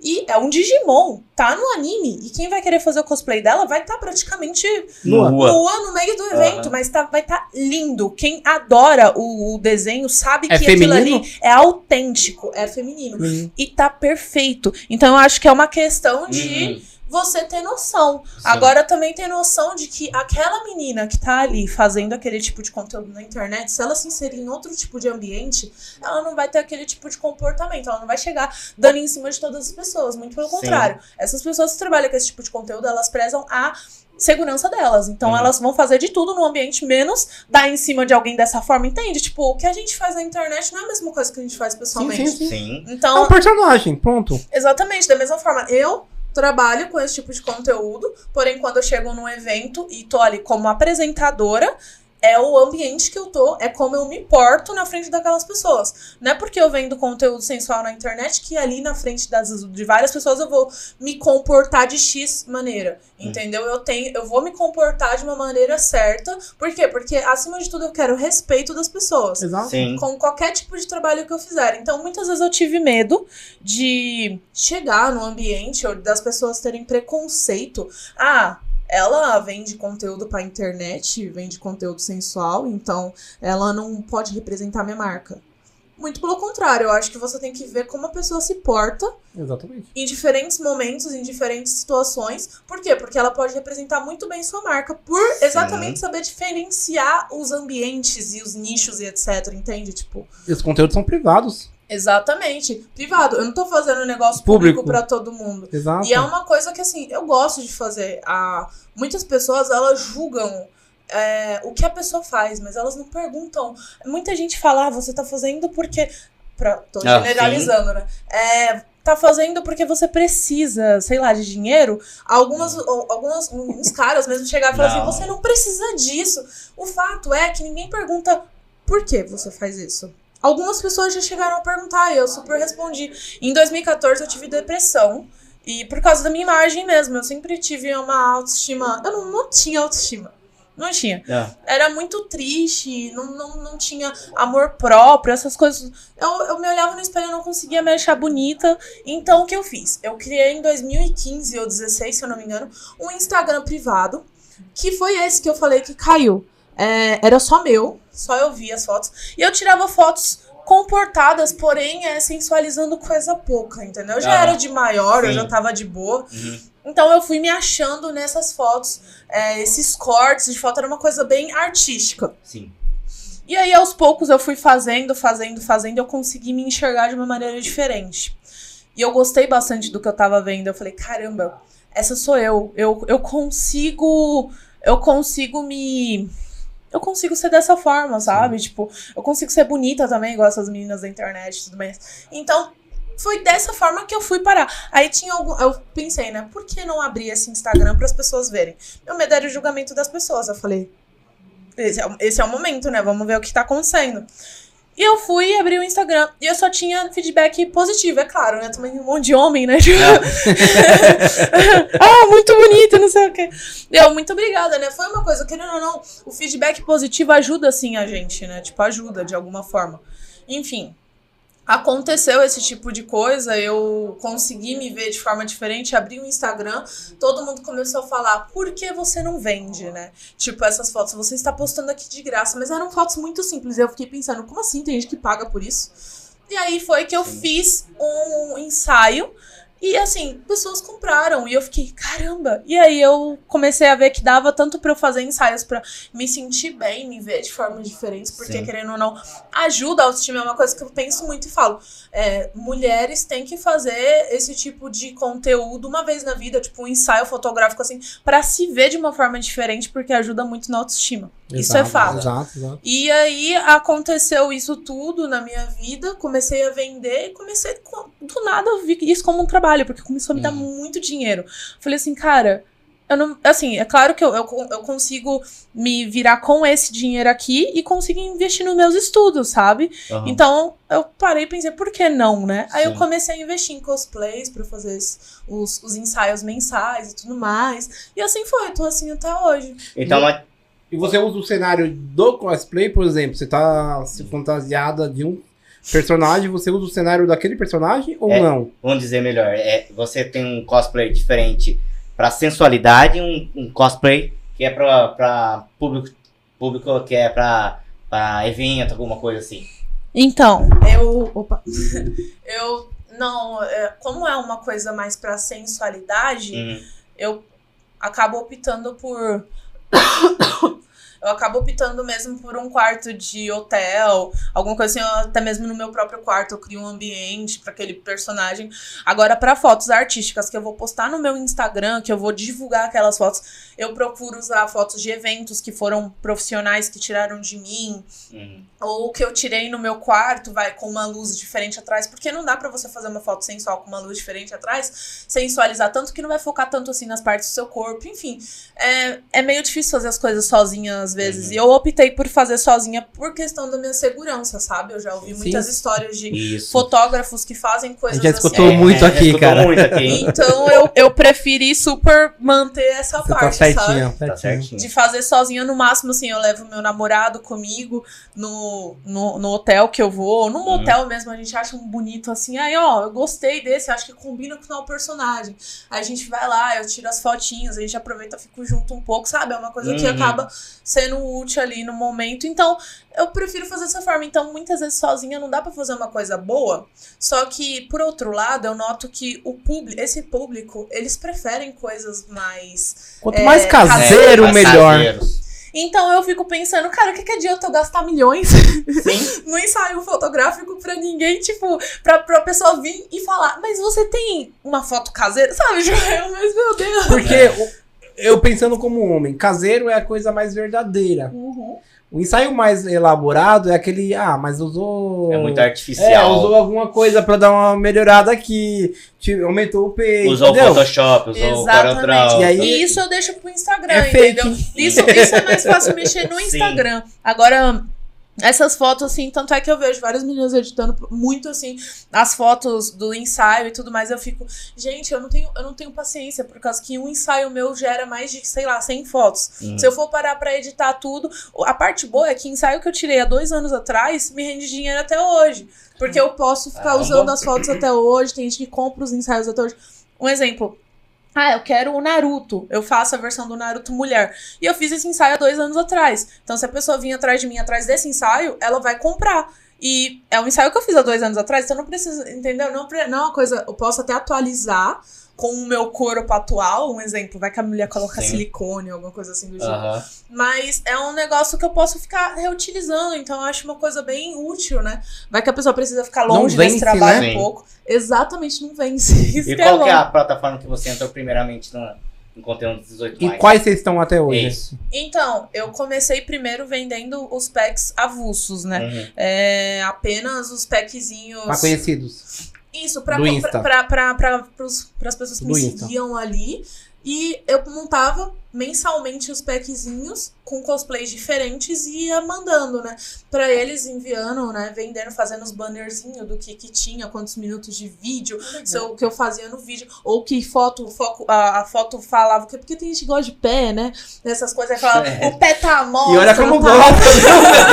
E é um Digimon, tá no anime. E quem vai querer fazer o cosplay dela vai estar praticamente Nua. nua no meio do evento, Aham. mas tá, vai estar lindo. Quem adora o, o desenho sabe É que aquilo feminino? ali é autêntico, é feminino. Hum. E tá perfeito. Então eu acho que é uma questão de Uhum. Você ter noção. Sim. Agora também ter noção de que aquela menina que tá ali fazendo aquele tipo de conteúdo na internet, se ela se inserir em outro tipo de ambiente, ela não vai ter aquele tipo de comportamento. Ela não vai chegar dando em cima de todas as pessoas. Muito pelo Sim. contrário. Essas pessoas que trabalham com esse tipo de conteúdo, elas prezam a segurança delas. Então Uhum. elas vão fazer de tudo no ambiente, menos dar em cima de alguém dessa forma, entende? Tipo, o que a gente faz na internet não é a mesma coisa que a gente faz pessoalmente. sim, sim. Sim. É um Então, personagem, pronto. Exatamente, da mesma forma. Eu trabalho com esse tipo de conteúdo, porém, quando eu chego num evento e tô ali como apresentadora, é o ambiente que eu tô, é como eu me porto na frente daquelas pessoas. Não é porque eu vendo conteúdo sensual na internet que ali na frente das, de várias pessoas eu vou me comportar de X maneira. Entendeu? Eu tenho, eu vou me comportar de uma maneira certa. Por quê? Porque acima de tudo eu quero o respeito das pessoas Exato. Sim. com qualquer tipo de trabalho que eu fizer. Então, muitas vezes eu tive medo de chegar no ambiente ou das pessoas terem preconceito. Ah, ela vende conteúdo pra internet, vende conteúdo sensual, então ela não pode representar minha marca. Muito pelo contrário, eu acho que você tem que ver como a pessoa se porta Exatamente. em diferentes momentos, em diferentes situações. Por quê? Porque ela pode representar muito bem sua marca por exatamente saber diferenciar os ambientes e os nichos e etc, entende? Tipo, Os conteúdos são privados. Exatamente. Privado, eu não tô fazendo negócio público, Público. pra todo mundo. Exato. E é uma coisa que, assim, eu gosto de fazer. A... Muitas pessoas, elas julgam é, o que a pessoa faz, mas elas não perguntam. Muita gente fala, ah, você tá fazendo porque... Pra... Tô Ah, generalizando, né? É, tá fazendo porque você precisa, sei lá, de dinheiro. Algumas, algumas uns caras mesmo chegaram e falaram assim, você não precisa disso. O fato é que ninguém pergunta por que você faz isso. Algumas pessoas já chegaram a perguntar e eu super respondi. Em 2014 eu tive depressão. E por causa da minha imagem mesmo, eu sempre tive uma autoestima. Eu não, não tinha autoestima. Não tinha. Ah, Era muito triste, não, não, não tinha amor próprio, essas coisas. Eu, eu me olhava no espelho e não conseguia me achar bonita. Então o que eu fiz? Eu criei em 2015 ou 2016, se eu não me engano, um Instagram privado. Que foi esse que eu falei que caiu. É, era só meu, só eu via as fotos. E eu tirava fotos comportadas, porém é, sensualizando coisa pouca, entendeu? Eu já Ah, era de maior, eu sim. já tava de boa. uhum. Então eu fui me achando nessas fotos. É, esses cortes de foto era uma coisa bem artística. Sim. E aí, aos poucos, eu fui fazendo, fazendo, fazendo, eu consegui me enxergar de uma maneira diferente. E eu gostei bastante do que eu tava vendo. Eu falei, caramba, essa sou eu. Eu, eu consigo. Eu consigo me. Eu consigo ser dessa forma, sabe? Tipo, eu consigo ser bonita também, igual essas meninas da internet e tudo mais. Então, foi dessa forma que eu fui parar. Aí tinha algum. Eu pensei, né? Por que não abrir esse Instagram para as pessoas verem? Meu medo era o julgamento das pessoas. Eu falei, esse é, o- esse é o momento, né? Vamos ver o que tá acontecendo. E eu fui e abri o Instagram. E eu só tinha feedback positivo, é claro, né? Também um monte de homem, né? Tipo, ah, muito bonito, não sei o quê. Eu, muito obrigada, né? Foi uma coisa, querendo ou não, o feedback positivo ajuda sim a gente, né? Tipo, ajuda de alguma forma. Enfim. Aconteceu esse tipo de coisa, eu consegui me ver de forma diferente, abri o Instagram, todo mundo começou a falar, por que você não vende, né? Tipo, essas fotos, você está postando aqui de graça, mas eram fotos muito simples. Eu fiquei pensando, como assim tem gente que paga por isso? E aí foi que eu fiz um ensaio e assim, pessoas compraram e eu fiquei, caramba. E aí eu comecei a ver que dava tanto pra eu fazer ensaios pra me sentir bem, me ver de formas diferentes, porque Sim. querendo ou não, ajuda a autoestima, é uma coisa que eu penso muito e falo. É, mulheres têm que fazer esse tipo de conteúdo uma vez na vida, tipo um ensaio fotográfico assim, pra se ver de uma forma diferente, porque ajuda muito na autoestima. Isso é fato. Exato, exato. E aí aconteceu isso tudo na minha vida, comecei a vender e comecei com- do nada eu vi isso como um trabalho, porque começou a me dar Uhum. muito dinheiro. Falei assim, cara, eu não, assim, é claro que eu, eu, eu consigo me virar com esse dinheiro aqui e consigo investir nos meus estudos, sabe? Aham. Então eu parei e pensei, por que não, né? Aí eu Sim. comecei a investir em cosplays pra fazer os, os ensaios mensais e tudo mais. E assim foi, eu tô assim até hoje. Então, mas- E você usa o cenário do cosplay, por exemplo, você tá se fantasiada de um personagem, você usa o cenário daquele personagem ou É. não? vamos dizer melhor, é, você tem um cosplay diferente pra sensualidade e um, um cosplay que é pra, pra público, público que é pra, pra evento, alguma coisa assim. Então, eu. Opa. eu. Não, é, como é uma coisa mais pra sensualidade, Uhum. eu acabo optando por. ハハハハ! Eu acabo optando mesmo por um quarto de hotel, alguma coisa assim, até mesmo no meu próprio quarto eu crio um ambiente pra aquele personagem. Agora, pra fotos artísticas que eu vou postar no meu Instagram, que eu vou divulgar aquelas fotos, eu procuro usar fotos de eventos que foram profissionais que tiraram de mim, Uhum. ou que eu tirei no meu quarto, vai, com uma luz diferente atrás, porque não dá pra você fazer uma foto sensual com uma luz diferente atrás, sensualizar tanto que não vai focar tanto assim nas partes do seu corpo, enfim. É, é meio difícil fazer as coisas sozinha vezes, Uhum. e eu optei por fazer sozinha por questão da minha segurança, sabe? Eu já ouvi Sim. muitas histórias de Isso. fotógrafos que fazem coisas gente já assim. escutou muito já aqui, escutou cara. muito aqui. Então eu, eu preferi super manter essa Você tá parte, sabe? certinho, Tá certinho. De fazer sozinha, no máximo, assim, eu levo meu namorado comigo no, no, no hotel que eu vou. No Uhum. motel mesmo, a gente acha um bonito assim. Aí, ó, eu gostei desse, acho que combina com o tal personagem. Aí a gente vai lá, eu tiro as fotinhas, a gente aproveita, fico junto um pouco, sabe? É uma coisa que Uhum. acaba sendo útil ali no momento. Então, eu prefiro fazer dessa forma. Então, muitas vezes sozinha não dá pra fazer uma coisa boa. Só que, por outro lado, eu noto que o público, esse público, eles preferem coisas mais Quanto É, mais caseiro, É, melhor. caseiros. então eu fico pensando, cara, o que, que adianta eu gastar milhões no ensaio fotográfico pra ninguém, tipo, pra, pra pessoa vir e falar, mas você tem uma foto caseira? Sabe, Joel? Mas meu Deus. Porque eu pensando como homem, caseiro é a coisa mais verdadeira. Uhum. O ensaio mais elaborado é aquele, ah, mas usou. É muito É, artificial. usou alguma coisa pra dar uma melhorada aqui, aumentou o peito. Usou o entendeu? Photoshop, usou o Exatamente. CorelDRAW. E aí- E isso eu deixo pro Instagram, É fake. entendeu? Isso, isso é mais fácil mexer no Sim. Instagram. Agora, essas fotos, assim, tanto é que eu vejo várias meninas editando muito, assim, as fotos do ensaio e tudo mais. Eu fico, gente, eu não tenho, eu não tenho paciência, por causa que um ensaio meu gera mais de, sei lá, 100 fotos. Hum. Se eu for parar pra editar tudo, a parte boa é que ensaio que eu tirei há dois anos atrás me rende dinheiro até hoje. Porque eu posso ficar Caramba. usando as fotos até hoje, tem gente que compra os ensaios até hoje. Um exemplo. Ah, eu quero o Naruto. Eu faço a versão do Naruto mulher. E eu fiz esse ensaio há dois anos atrás. Então, se a pessoa vir atrás de mim, atrás desse ensaio, ela vai comprar. E é um ensaio que eu fiz há dois anos atrás, então não precisa, entendeu? Não, não é uma coisa. Eu posso até atualizar com o meu corpo atual. Um exemplo, vai que a mulher coloca Sim. silicone, alguma coisa assim do tipo. Aham. Mas é um negócio que eu posso ficar reutilizando, então eu acho uma coisa bem útil, né? Vai que a pessoa precisa ficar longe vence, desse trabalho né? um pouco. Exatamente, não vence. Isso E é qual que é a plataforma que você entrou primeiramente no, conteúdo dos 18 E mais? quais vocês estão até hoje? Isso. Então, eu comecei primeiro vendendo os packs avulsos, né? Uhum. É, apenas os packzinhos. Pra conhecidos. Isso, pra, Do pra, pra, pra, pras pessoas que Do me Insta. seguiam ali. E eu montava mensalmente os packzinhos com cosplays diferentes e ia mandando, né? Pra eles enviando, né? Vendendo, fazendo os bannerzinhos do que que tinha, quantos minutos de vídeo, se eu- o que eu fazia no vídeo, ou que foto, foco, a, a foto falava, porque, porque tem gente que gosta de pé, né? Nessas coisas, aí falava, É. o pé tá mole. E olha como tá... gosta.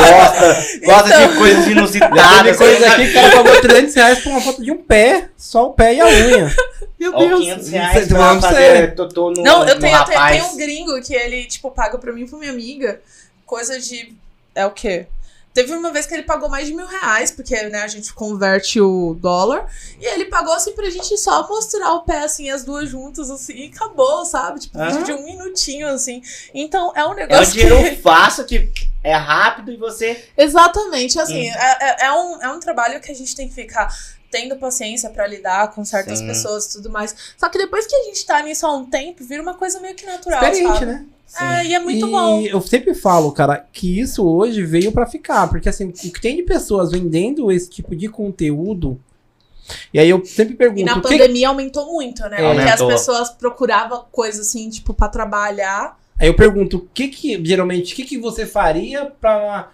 Gosta, gosta Então- de coisas inusitadas. coisa aqui que o cara pagou 300 reais por uma foto de um pé. Só o pé e a unha. Meu Deus. 500 reais pra fazer totô no, Não, eu tenho, eu tenho, rapaz. um gringo que ele, tipo, paga pra mim e pra minha amiga coisa de. É o quê? Teve uma vez que ele pagou mais de mil reais, porque né, a gente converte o dólar. E ele pagou assim pra gente só mostrar o pé, assim, as duas juntas, assim, e acabou, sabe? Tipo, vídeo de um minutinho, assim. Então é um É um negócio dinheiro que. fácil, que é rápido e você... Exatamente, assim, Hum. é, é- é um, é um trabalho que a gente tem que ficar tendo paciência pra lidar com certas Sim. pessoas e tudo mais. Só que depois que a gente tá nisso há um tempo, vira uma coisa meio que natural, Diferente, sabe? né? É, e é muito e bom. eu sempre falo, cara, que isso hoje veio pra ficar. Porque assim, o que tem de pessoas vendendo esse tipo de conteúdo. E aí eu sempre pergunto. E na o que- pandemia aumentou muito, né? É. Porque as Aumentou. pessoas procuravam coisas assim, tipo, pra trabalhar. Aí eu pergunto, o que que, geralmente, o que que você faria pra...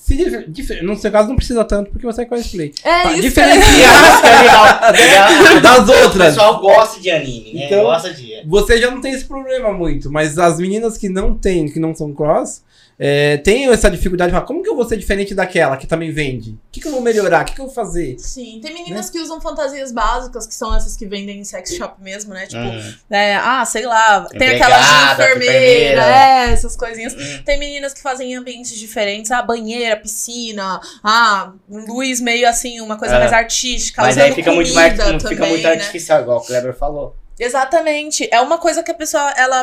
Se, dif- dif- no seu caso não precisa tanto, porque você é cosplay. É Pra isso. diferenciar É das O outras. pessoal gosta de anime, né? Então- Gosta de. Você já não tem esse problema muito, mas as meninas que não têm, que não são cross, é, têm essa dificuldade de falar, como que eu vou ser diferente daquela que também vende? O que, que eu vou melhorar? O que, que eu vou fazer? Sim, tem meninas que usam fantasias básicas, que são essas que vendem em sex shop mesmo, né? Tipo, Hum, é, ah, sei lá, tem Empregada, aquelas de enfermeira, é, essas coisinhas. hum. Tem meninas que fazem em ambientes diferentes, ah, banheira, piscina, ah, luz meio assim, uma coisa É. mais artística, Mas aí fica muito mais. Não fica também, muito né? artificial, igual o Kleber falou. Exatamente. É uma coisa que a pessoa ela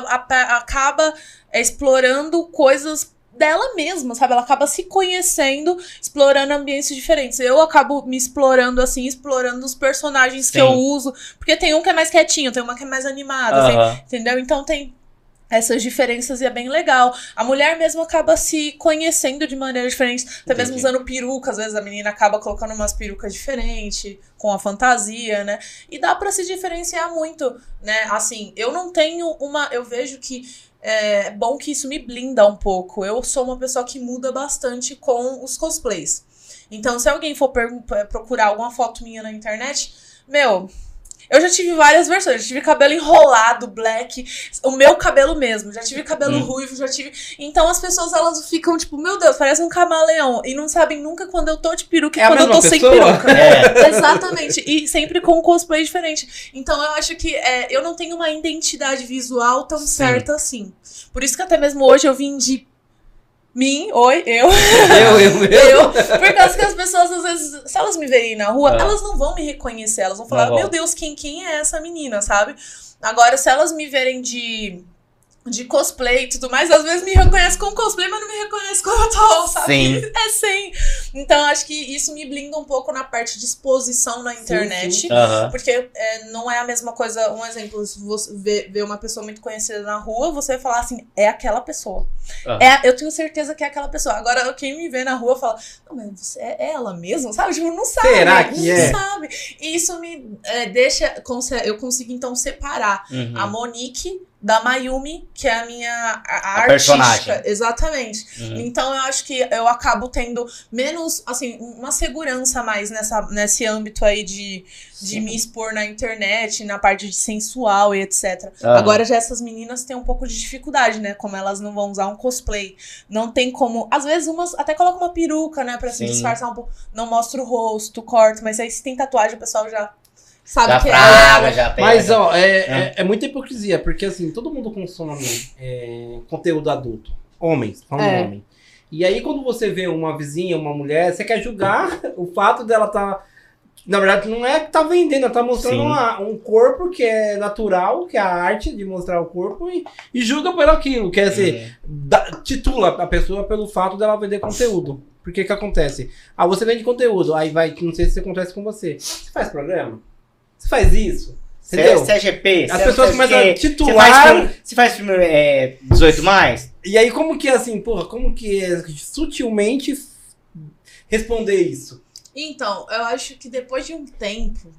acaba explorando coisas dela mesma, sabe? Ela acaba se conhecendo, explorando ambientes diferentes. Eu acabo me explorando assim, explorando os personagens que Sim. eu uso, porque tem um que é mais quietinho, tem uma que é mais animada, tem- Aham. entendeu? Então tem essas diferenças e é bem legal. A mulher mesmo acaba se conhecendo de maneira diferente, até mesmo Entendi. usando peruca, às vezes a menina acaba colocando umas perucas diferentes, com a fantasia, né? E dá pra se diferenciar muito, né? Assim, eu não tenho uma. Eu vejo que é bom que isso me blinda um pouco. Eu sou uma pessoa que muda bastante com os cosplays. Então, se alguém for procurar alguma foto minha na internet, meu. Eu já tive várias versões. Já tive cabelo enrolado, black, o meu cabelo mesmo. Já tive cabelo Hum. ruivo, já tive. Então as pessoas elas ficam tipo, meu Deus, parece um camaleão. E não sabem nunca quando eu tô de peruca e É quando eu tô sem pessoa? peruca. É. Exatamente. E sempre com um cosplay diferente. Então eu acho que é, eu não tenho uma identidade visual tão Sim. certa assim. Por isso que até mesmo hoje eu vim de mim, oi, eu. Eu, eu, eu. Eu, por causa que as pessoas, às vezes, se elas me verem na rua, Ah. elas não vão me reconhecer. Elas vão falar, Não vão. meu Deus, quem, quem é essa menina, sabe? Agora, se elas me verem de, de cosplay e tudo mais, às vezes me reconhecem com cosplay, mas não me reconhecem como eu tô, sabe? Sim. É sim. Então, acho que isso me blinda um pouco na parte de exposição na internet. sim. Aham. Porque é, não é a mesma coisa, um exemplo, se você vê, vê uma pessoa muito conhecida na rua, você vai falar assim, é aquela pessoa. É, eu tenho certeza que é aquela pessoa. Agora, quem me vê na rua fala, não, mas você é ela mesmo, sabe? Tipo, não sabe. Será que não é? sabe. E isso me é, deixa, eu consigo então separar Uhum. a Monique da Mayumi, que é a minha a, a personagem. Exatamente. Uhum. Então eu acho que eu acabo tendo menos, assim, uma segurança mais nessa, nesse âmbito aí de, de me expor na internet, na parte de sensual e etc. Aham. Agora já essas meninas têm um pouco de dificuldade, né? Como elas não vão usar um cosplay. Não tem como. Às vezes umas até colocam uma peruca, né? Pra se Sim. disfarçar um pouco. Não mostra o rosto, corta, mas aí se tem tatuagem, o pessoal já sabe Já que praga, é. já pega. Mas, ó, é, É. é, é muita hipocrisia, porque assim, todo mundo consome é, conteúdo adulto. Homens, falando É. homem. E aí, quando você vê uma vizinha, uma mulher, você quer julgar o fato dela tá. Na verdade, não é que tá vendendo, ela tá mostrando uma- um corpo que é natural, que é a arte de mostrar o corpo, e, e julga por aquilo. Quer dizer, Uhum. dá- titula a pessoa pelo fato dela vender conteúdo. Porque que acontece? Ah, você vende conteúdo, aí vai, não sei se acontece com você. Você faz programa? Você faz isso? Você é Entendeu? CGP, As você pessoas é começam a Você titular. você faz filme é, 18 mais? E aí, como que é assim, porra, como que é sutilmente responder isso? Então, eu acho que depois de um tempo,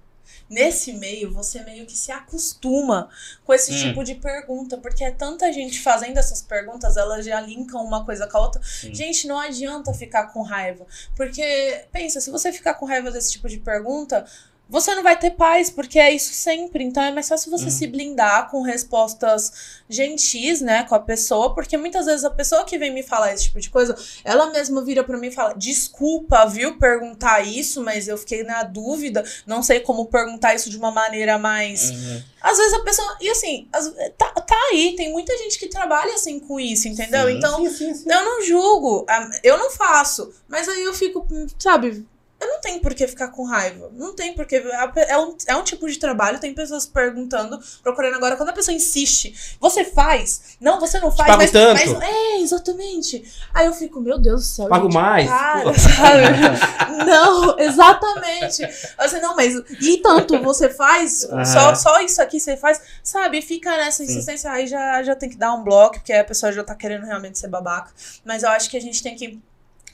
nesse meio, você meio que se acostuma com esse Hum. tipo de pergunta, porque é tanta gente fazendo essas perguntas, elas já linkam uma coisa com a outra. Sim. Gente, não adianta ficar com raiva, porque pensa, se você ficar com raiva desse tipo de pergunta, você não vai ter paz, porque é isso sempre. Então é mais fácil você Hum. se blindar com respostas gentis, né, com a pessoa, porque muitas vezes a pessoa que vem me falar esse tipo de coisa, ela mesma vira pra mim e fala: Desculpa, viu, perguntar isso, mas eu fiquei na dúvida, não sei como perguntar isso de uma maneira mais. Uhum. Às vezes a pessoa. E assim, as- tá, tá aí, tem muita gente que trabalha assim com isso, entendeu? Sim. Então, Sim, sim, sim. eu não julgo, ah, eu não faço, mas aí eu fico, sabe, eu não tem por que ficar com raiva. Não tem por que. É um, é um tipo de trabalho, tem pessoas perguntando, procurando agora. Quando a pessoa insiste, você faz? Não, você não faz, pago mas, tanto. mas- É, exatamente. Aí eu fico, meu Deus do céu. Pago gente, mais. Sabe? não, exatamente. Assim, não, mas e tanto você faz? Só, só isso aqui você faz? Sabe? Fica nessa insistência. Aí já, já tem que dar um bloco, porque a pessoa já tá querendo realmente ser babaca. Mas eu acho que a gente tem que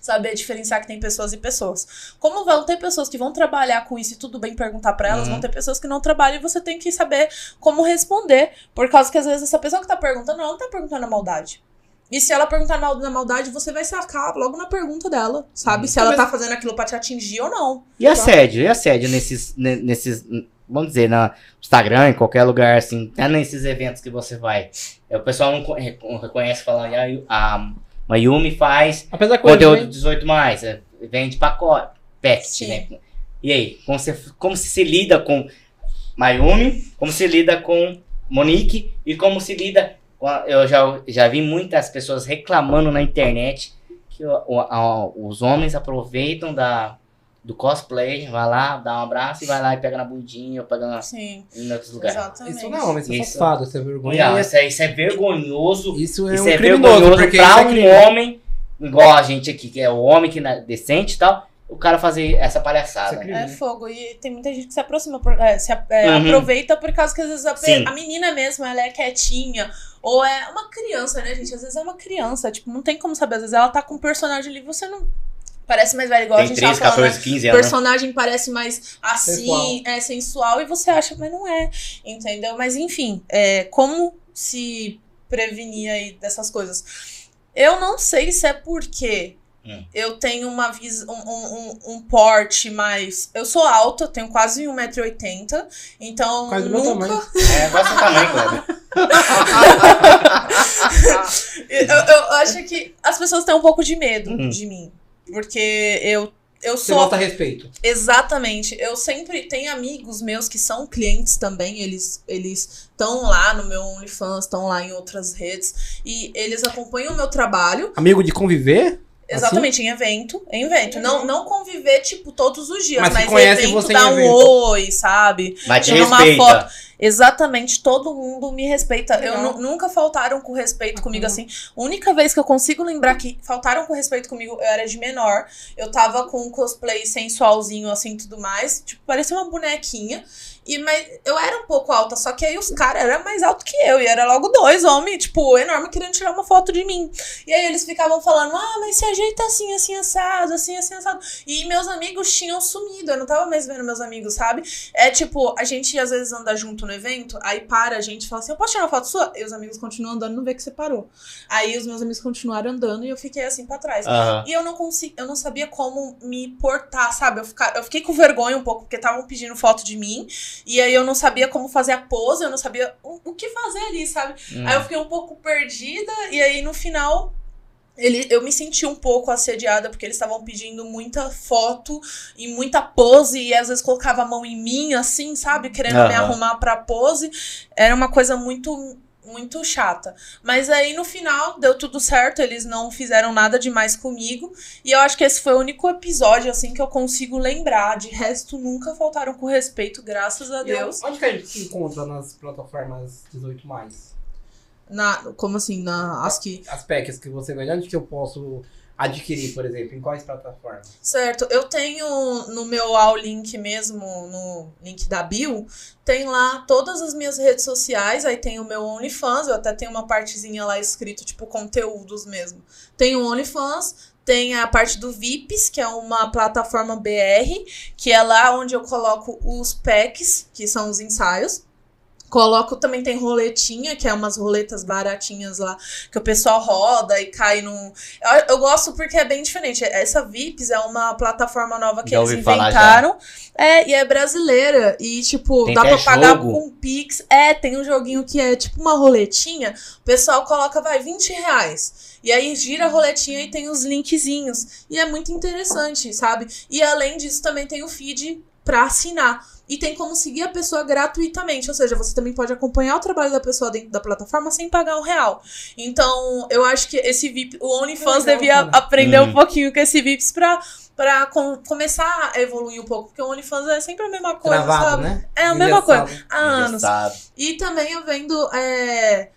saber diferenciar que tem pessoas e pessoas. Como vão ter pessoas que vão trabalhar com isso e tudo bem perguntar pra elas, Uhum. vão ter pessoas que não trabalham e você tem que saber como responder. Por causa que às vezes essa pessoa que tá perguntando, ela não tá perguntando na maldade. E se ela perguntar na maldade, você vai sacar logo na pergunta dela, sabe? Se ela tá fazendo aquilo pra te atingir ou não. E assédio? E assédio nesses, ne- nesses, vamos dizer, no Instagram, em qualquer lugar, assim, até nesses eventos que você vai. É, O pessoal não co- recon- reconhece, fala, "E a Yu- a Mayumi faz Apesar conteúdo né, 18 mais, é, vende pacote, packet, né? E aí, como você, como se, se lida com Mayumi, como se lida com Monique e como se lida com a- eu já, já vi muitas pessoas reclamando na internet que o- o- a- os homens aproveitam da, do cosplay, vai lá, dá um abraço e vai lá e pega na bundinha ou pega na, Sim, em outros lugares. exatamente. Isso não, mas isso é safado, isso é vergonha. Isso, é, isso é vergonhoso. Isso é Isso um é vergonhoso porque pra isso é um crime. homem, igual a gente aqui, que é o homem que é decente e tal, o cara fazer essa palhaçada. É. É fogo. E tem muita gente que se aproxima, por- é, se é, Uhum. aproveita por causa que às vezes a, a menina mesmo, ela é quietinha. Ou é uma criança, né, gente? Às vezes é uma criança. Tipo, não tem como saber. Às vezes ela tá com um personagem ali, você não. Parece mais velho, igual a Tem gente 13, tava falando. 14, 15 O anos. né? personagem parece mais assim, Sensual. é sensual, e você acha, mas não é. Entendeu? Mas enfim, é, como se prevenir aí dessas coisas? Eu não sei se é porque Hum. eu tenho uma vis um, um, um, um porte mais. Eu sou alta, tenho quase 1,80m, então Quase do meu nunca. tamanho. É, qual é o seu tamanho, eu, eu acho que as pessoas têm um pouco de medo Uhum. de mim. Porque eu, eu Você sou falta respeito. Exatamente. Eu sempre tenho amigos meus que são clientes também. Eles eles estão lá no meu OnlyFans, estão lá em outras redes e eles acompanham o meu trabalho. Amigo de conviver? Exatamente, em evento. Em evento. Não, não conviver, tipo, todos os dias, Mas mas, evento você em dá um evento. oi, sabe? Mas te Tira uma foto. Exatamente, todo mundo me respeita. Eu Legal. nu- nunca faltaram com respeito comigo Uhum. assim. A única vez que eu consigo lembrar que faltaram com respeito comigo, eu era de menor. Eu tava com um cosplay sensualzinho assim tudo mais. Tipo, parecia uma bonequinha. E, mas eu era um pouco alta, só que aí os caras eram mais altos que eu. E era logo dois homens, tipo, enorme, querendo tirar uma foto de mim. E aí eles ficavam falando, ah, mas se ajeita assim, assim, assado, assim, assim, assado. E meus amigos tinham sumido, eu não tava mais vendo meus amigos, sabe? É tipo, a gente às vezes anda junto no evento, aí para a gente e fala assim, eu posso tirar uma foto sua? E os amigos continuam andando, não vê que você parou. Aí os meus amigos continuaram andando e eu fiquei assim pra trás. Aham. E eu não consegui, eu não sabia como me portar, sabe? Eu, fica, eu fiquei com vergonha um pouco, porque estavam pedindo foto de mim. E aí eu não sabia como fazer a pose, eu não sabia o, o que fazer ali, sabe? Hum. Aí eu fiquei um pouco perdida, e aí no final. Ele, eu me senti um pouco assediada porque eles estavam pedindo muita foto e muita pose, e às vezes colocava a mão em mim, assim, sabe? Querendo me Aham. arrumar pra pose. Era uma coisa muito, muito chata. Mas aí no final deu tudo certo, eles não fizeram nada demais comigo. E eu acho que esse foi o único episódio, assim, que eu consigo lembrar. De resto, nunca faltaram com respeito, graças a Deus. Onde que a gente se encontra nas plataformas 18 mais? Na, como assim? Na, as que. As packs que você vende, onde que eu posso adquirir, por exemplo? Em quais plataformas? Certo, eu tenho no meu all link mesmo, no link da bio, tem lá todas as minhas redes sociais, aí tem o meu OnlyFans, eu até tenho uma partezinha lá escrito, tipo, conteúdos mesmo. Tem o OnlyFans, tem a parte do VIPs, que é uma plataforma BR, que é lá onde eu coloco os packs, que são os ensaios. Coloco também tem roletinha, que é umas roletas baratinhas lá, que o pessoal roda e cai no. Eu, eu gosto porque é bem diferente. Essa VIPs é uma plataforma nova que Já eles inventaram. É, e é brasileira. E, tipo, Tem dá pra pagar jogo. com Pix. É, tem um joguinho que é tipo uma roletinha. O pessoal coloca, vai, 20 reais. E aí gira a roletinha e tem os linkzinhos. E é muito interessante, sabe? E além disso, também tem o feed pra assinar. E tem como seguir a pessoa gratuitamente. Ou seja, você também pode acompanhar o trabalho da pessoa dentro da plataforma sem pagar um real. Então, eu acho que esse VIP, o OnlyFans legal, devia cara. aprender Hum. um pouquinho com esse VIPs pra, pra com- começar a evoluir um pouco. Porque o OnlyFans é sempre a mesma coisa, Travado, sabe? né? É a mesma coisa. Há anos. E também eu vendo é,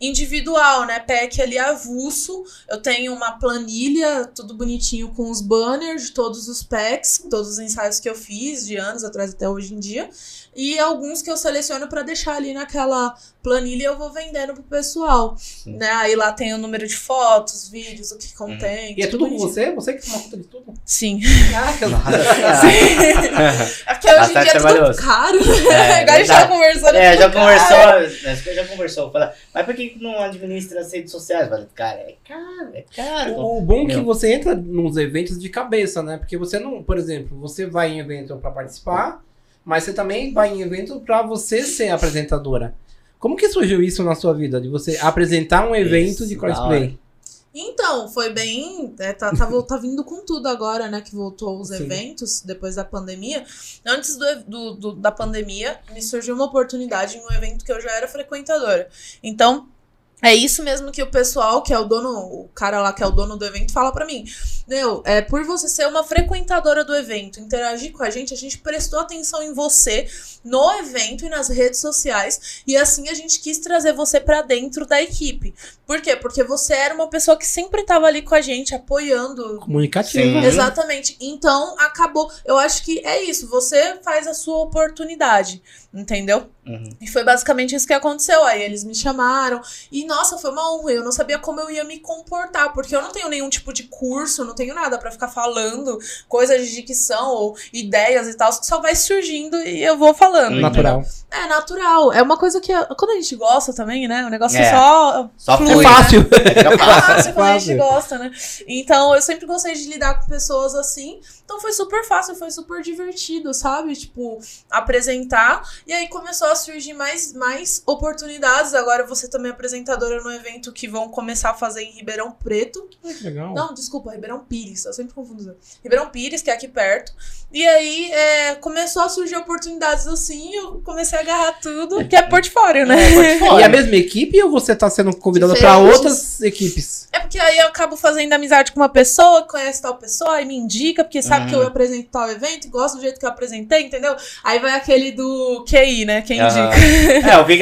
individual, né? Pack ali avulso. Eu tenho uma planilha, tudo bonitinho com os banners de todos os packs, todos os ensaios que eu fiz de anos atrás até hoje em dia. E alguns que eu seleciono pra deixar ali naquela planilha e eu vou vendendo pro pessoal. Né? Aí lá tem o número de fotos, vídeos, o que contém. E é tudo com você? Você que toma conta de tudo? Sim. Caraca, É porque hoje em dia é tudo caro. É, Igual a gente verdade. conversando. É, tudo já conversou, que já conversou. Fala, mas por que não administra as redes sociais? Eu Falei, cara, é caro, é caro. O bom é que você entra nos eventos de cabeça, né? Porque você não, por exemplo, você vai em evento pra participar, mas você também vai em evento pra você ser apresentadora. Como que surgiu isso na sua vida? De você apresentar um evento Isso, de cosplay? Então, foi bem. é, tá, tá, tá vindo com tudo agora, né? Que voltou os Sim. eventos depois da pandemia. Antes do, do- do- da pandemia, me surgiu uma oportunidade em um evento que eu já era frequentadora. Então. É isso mesmo que o pessoal, que é o dono, o cara lá que é o dono do evento, fala pra mim. Meu, é, por você ser uma frequentadora do evento, interagir com a gente, a gente prestou atenção em você no evento e nas redes sociais. E assim a gente quis trazer você pra dentro da equipe. Por quê? Porque você era uma pessoa que sempre tava ali com a gente, apoiando. Comunicativa. Sim. né? Exatamente. Então, acabou. Eu acho que é isso. Você faz a sua oportunidade. Entendeu? Uhum. E foi basicamente isso que aconteceu. Aí eles me chamaram. E, nossa, foi uma honra. Eu não sabia como eu ia me comportar. Porque eu não tenho nenhum tipo de curso, não tenho nada pra ficar falando coisas de dicção ou ideias e tal. Só vai surgindo e eu vou falando. Natural. É natural. É uma coisa que. Quando a gente gosta também, né? O negócio é, É. só. Só Flui, É flui, né? fácil. Fica fácil. fácil quando a gente Fácil. gosta, né? Então, eu sempre gostei de lidar com pessoas assim. Então, foi super fácil, foi super divertido, sabe? Tipo, apresentar. E aí começou a surgir mais, mais oportunidades. Agora, você também é apresentadora no evento que vão começar a fazer em Ribeirão Preto. Ai, que legal. Não, desculpa, Ribeirão Pires, eu sempre confundo. Ribeirão Pires, que é aqui perto. E aí é, começou a surgir oportunidades assim, eu comecei a agarrar tudo, que é portfólio, né? É, pode E a mesma equipe ou você tá sendo convidada pra Diferentes. outras equipes? É porque aí eu acabo fazendo amizade com uma pessoa, conhece tal pessoa, e me indica, porque sabe Uhum. que eu apresento tal evento, e gosta do jeito que eu apresentei, entendeu? Aí vai aquele do QI, né? Quem indica. É, eu vi,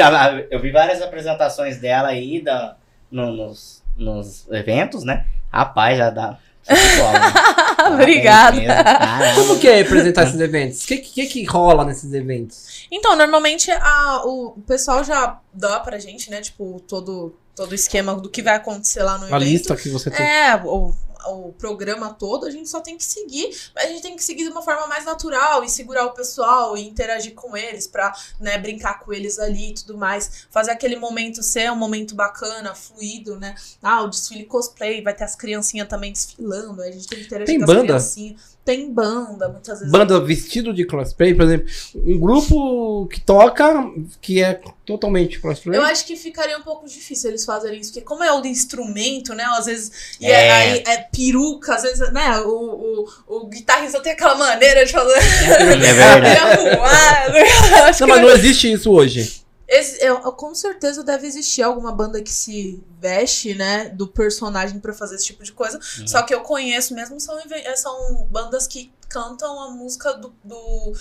eu vi várias apresentações dela aí da, no- nos, nos eventos, né? Rapaz, já dá. Né? Obrigada. Parabéns. Como que é apresentar esses eventos? O que, que, que rola nesses eventos? Então, normalmente a, o pessoal já dá pra gente, né? Tipo, todo, todo o esquema do que vai acontecer lá no A evento. lista que você tem. É, o, o programa todo, a gente só tem que seguir, mas a gente tem que seguir de uma forma mais natural e segurar o pessoal e interagir com eles pra, né, brincar com eles ali e tudo mais. Fazer aquele momento ser um momento bacana, fluido, né? Ah, o desfile cosplay, vai ter as criancinhas também desfilando, a gente tem que interagir Tem com banda? as criancinhas. Tem banda, muitas vezes. Banda vestido de cosplay, por exemplo, um grupo que toca, que é totalmente cosplay. Eu acho que ficaria um pouco difícil eles fazerem isso, porque como é o de instrumento, né? Às vezes. E É. é, aí é peruca, às vezes, né? O, o, o guitarrista tem aquela maneira de fazer. É verdade. Ele arrumado. Não, mas não existe isso hoje. Esse- eu- com certeza deve existir alguma banda que se veste, né, do personagem pra fazer esse tipo de coisa. Uhum. Só que eu conheço mesmo são, eh, são bandas que cantam a música do, do,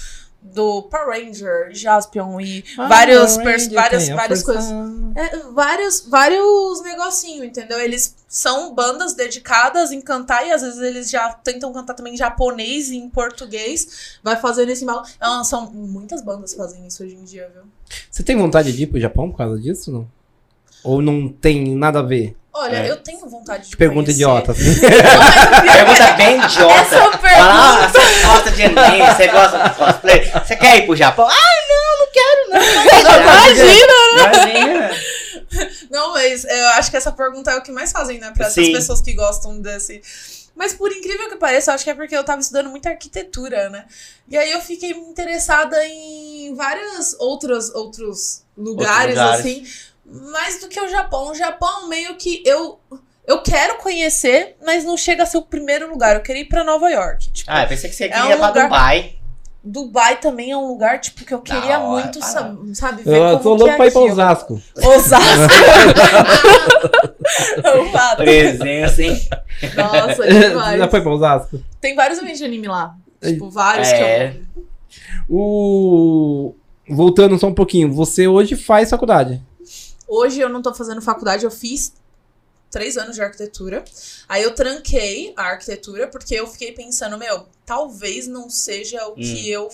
do Power Ranger, Jaspion e vários, pers- várias, várias coisas. É, vários, vários negocinhos, entendeu? Eles são bandas dedicadas em cantar e às vezes eles já tentam cantar também em japonês e em português. Vai fazendo esse mal. Ah, são muitas bandas fazem isso hoje em dia, viu? Você tem vontade de ir pro Japão por causa disso, não? Ou não tem nada a ver? Olha, É. eu tenho vontade de Pergunta conhecer. idiota. assim. Pergunta bem idiota. Essa pergunta. Fala, ah, você gosta de anime, você gosta de cosplay, você quer ir pro Japão? Ah, não, não quero não. Imagina! Imagina. Não, mas eu acho que essa pergunta é o que mais fazem, né? Pra essas pessoas que gostam desse. Mas por incrível que pareça, eu acho que é porque eu tava estudando muita arquitetura, né? E aí eu fiquei interessada em vários outros, outros lugares, lugares. assim. Mais do que o Japão. O Japão meio que eu. Eu quero conhecer, mas não chega a ser o primeiro lugar. Eu queria ir pra Nova York. Tipo, Ah, eu pensei que você É queria um pra lugar- Dubai. Dubai também é um lugar, tipo, que eu queria hora, muito, para. sa- sabe, ver Eu como tô louco é pra ir pra. Osasco. Osasco. Eu. Presença, hein? Nossa, Já demais. foi pra Osasco? Tem vários eventos de anime lá. Tipo, vários É. que eu... O... Voltando só um pouquinho, você hoje faz faculdade. Hoje eu não tô fazendo faculdade, eu fiz três anos de arquitetura. Aí eu tranquei a arquitetura porque eu fiquei pensando, meu, talvez não seja o que eu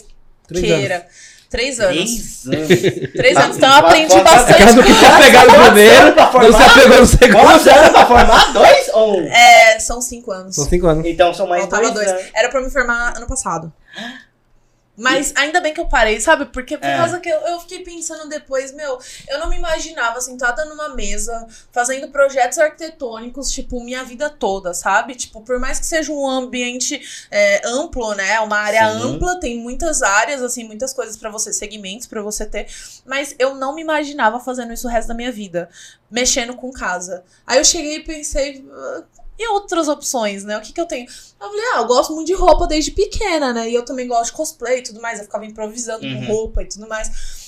Três queira. Três anos. Três anos. Três Tá. anos, então eu aprendi pode- bastante Caso que coisa. for pegar no primeiro, pra não formar? se apegou no segundo. Quantos anos pra formar? Dois ou um? É, são cinco anos. São cinco anos. Então são mais Faltava dois, dois. anos. Era pra me formar ano passado. Mas ainda bem que eu parei, sabe? Porque por É. causa que eu, eu fiquei pensando depois, meu, eu não me imaginava sentada numa mesa, fazendo projetos arquitetônicos, tipo, minha vida toda, sabe? Tipo, por mais que seja um ambiente é, amplo, né? Uma área Sim. ampla, tem muitas áreas, assim, muitas coisas pra você, segmentos pra você ter. Mas eu não me imaginava fazendo isso o resto da minha vida, mexendo com casa. Aí eu cheguei e pensei. "Ah, E outras opções, né? O que que eu tenho? Eu falei, ah, eu gosto muito de roupa desde pequena, né? E eu também gosto de cosplay e tudo mais. Eu ficava improvisando Uhum. com roupa e tudo mais.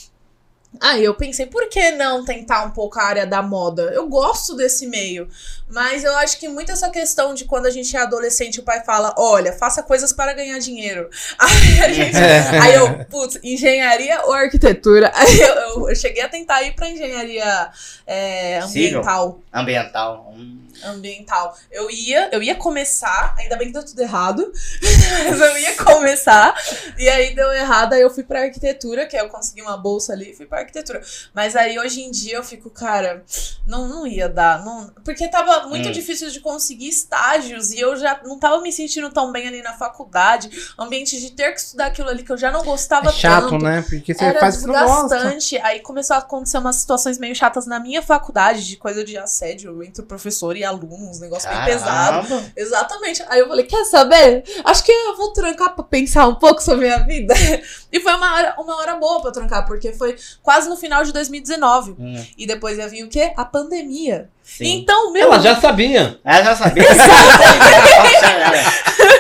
Aí eu pensei, por que não tentar um pouco a área da moda? Eu gosto desse meio. Mas eu acho que muito essa questão de quando a gente é adolescente, o pai fala, olha, faça coisas para ganhar dinheiro. Aí a gente. Aí eu, putz, engenharia ou arquitetura? Aí eu, eu- eu cheguei a tentar ir pra engenharia é, ambiental Ambiental. Hum. Ambiental. Eu ia, eu ia começar, ainda bem que deu tudo errado, mas eu ia começar, e aí deu errado, aí eu fui pra arquitetura, que aí eu consegui uma bolsa ali e fui pra arquitetura. Mas aí hoje em dia eu fico, cara, não, não ia dar, não, porque tava muito Hum. difícil de conseguir estágios, e eu já não tava me sentindo tão bem ali na faculdade, ambiente de ter que estudar aquilo ali que eu já não gostava É chato, tanto. né? Porque você Era faz desgastante. Aí começou a acontecer umas situações meio chatas na minha faculdade, de coisa de assédio entre o professor e aluno, uns negócios bem pesados. Exatamente. Aí eu falei, quer saber? Acho que eu vou trancar pra pensar um pouco sobre a minha vida. E foi uma hora, uma hora boa pra trancar, porque foi quase no final de 2019. Hum, E depois ia vir o quê? A pandemia. Sim. Então, meu. Ela já sabia. Ela já sabia.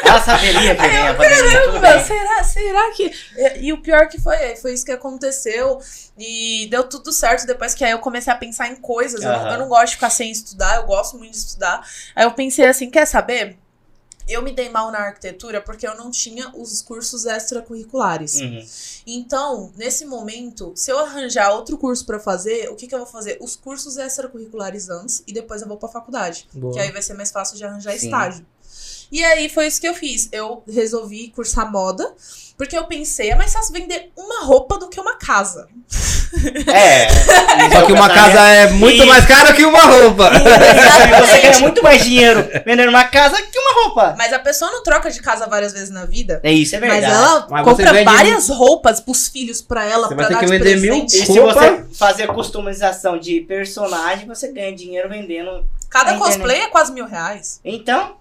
Ela saberia que vinha pandemia, será, será que. E, e o pior que foi, foi isso que aconteceu. E deu tudo certo depois que aí eu comecei a pensar em coisas. Eu, não, eu não gosto de ficar sem estudar, eu gosto muito de estudar. Aí eu pensei assim: quer saber? Eu me dei mal na arquitetura porque eu não tinha os cursos extracurriculares. Uhum. Então, nesse momento, se eu arranjar outro curso pra fazer, o que, que eu vou fazer? Os cursos extracurriculares antes e depois eu vou pra faculdade. Boa. Que aí vai ser mais fácil de arranjar Sim. estágio. E aí foi isso que eu fiz. Eu resolvi cursar moda, porque eu pensei, é mais fácil vender uma roupa do que uma casa. É. Só que uma casa é muito E- mais cara que uma roupa. E você ganha muito mais dinheiro vendendo uma casa que uma roupa. Mas a pessoa não troca de casa várias vezes na vida. É isso, é verdade. Mas ela Mas você compra vende- várias roupas pros filhos pra ela, Você pra vai ter dar que de vender mil. E se você fazer customização de personagem, você ganha dinheiro vendendo. Cada cosplay é quase mil reais. Então,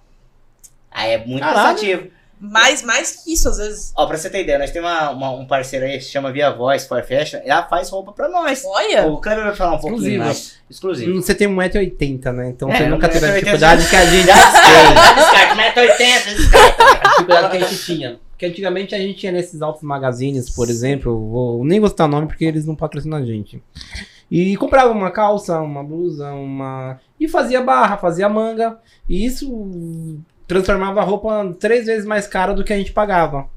aí é muito Caralho. cansativo. Mais, mais que isso, às vezes. Ó, pra você ter ideia, nós temos uma, uma- um parceiro aí que se chama Via Voice for Fashion. Ela faz roupa pra nós. Olha! O Kleber vai falar um pouquinho mais. Exclusivo. Você tem 1,80m, né? Então É, você nunca teve a 1,80m dificuldade que a gente Já tem. descarta, descarta, meta 80, descarta. A dificuldade que a gente tinha. Porque antigamente a gente tinha nesses altos magazines, por exemplo, vou, nem vou citar nome porque eles não patrocinam a gente. E comprava uma calça, uma blusa, uma. E fazia barra, fazia manga. E isso transformava a roupa três vezes mais cara do que a gente pagava.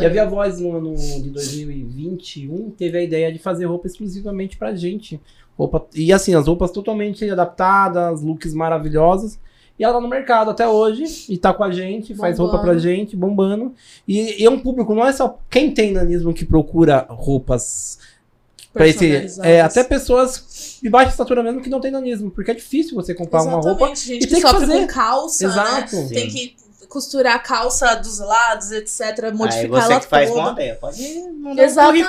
E a Via Voz no ano de 2021 teve a ideia de fazer roupa exclusivamente pra gente. Roupa, e assim, as roupas totalmente adaptadas, looks maravilhosos. E ela tá no mercado até hoje e tá com a gente, faz Bombando. roupa pra gente, bombando. E, e é um público, não é só quem tem nanismo que procura roupas pra esse. É, até pessoas de baixa estatura mesmo que não tem nanismo, porque é difícil você comprar uma roupa. Exatamente, gente e que tem que sofre fazer. com calça, né? Exato. Tem que costurar a calça dos lados, etc. Aí Modificar você ela que faz toda. aí, pode mandar um pra ela Exatamente.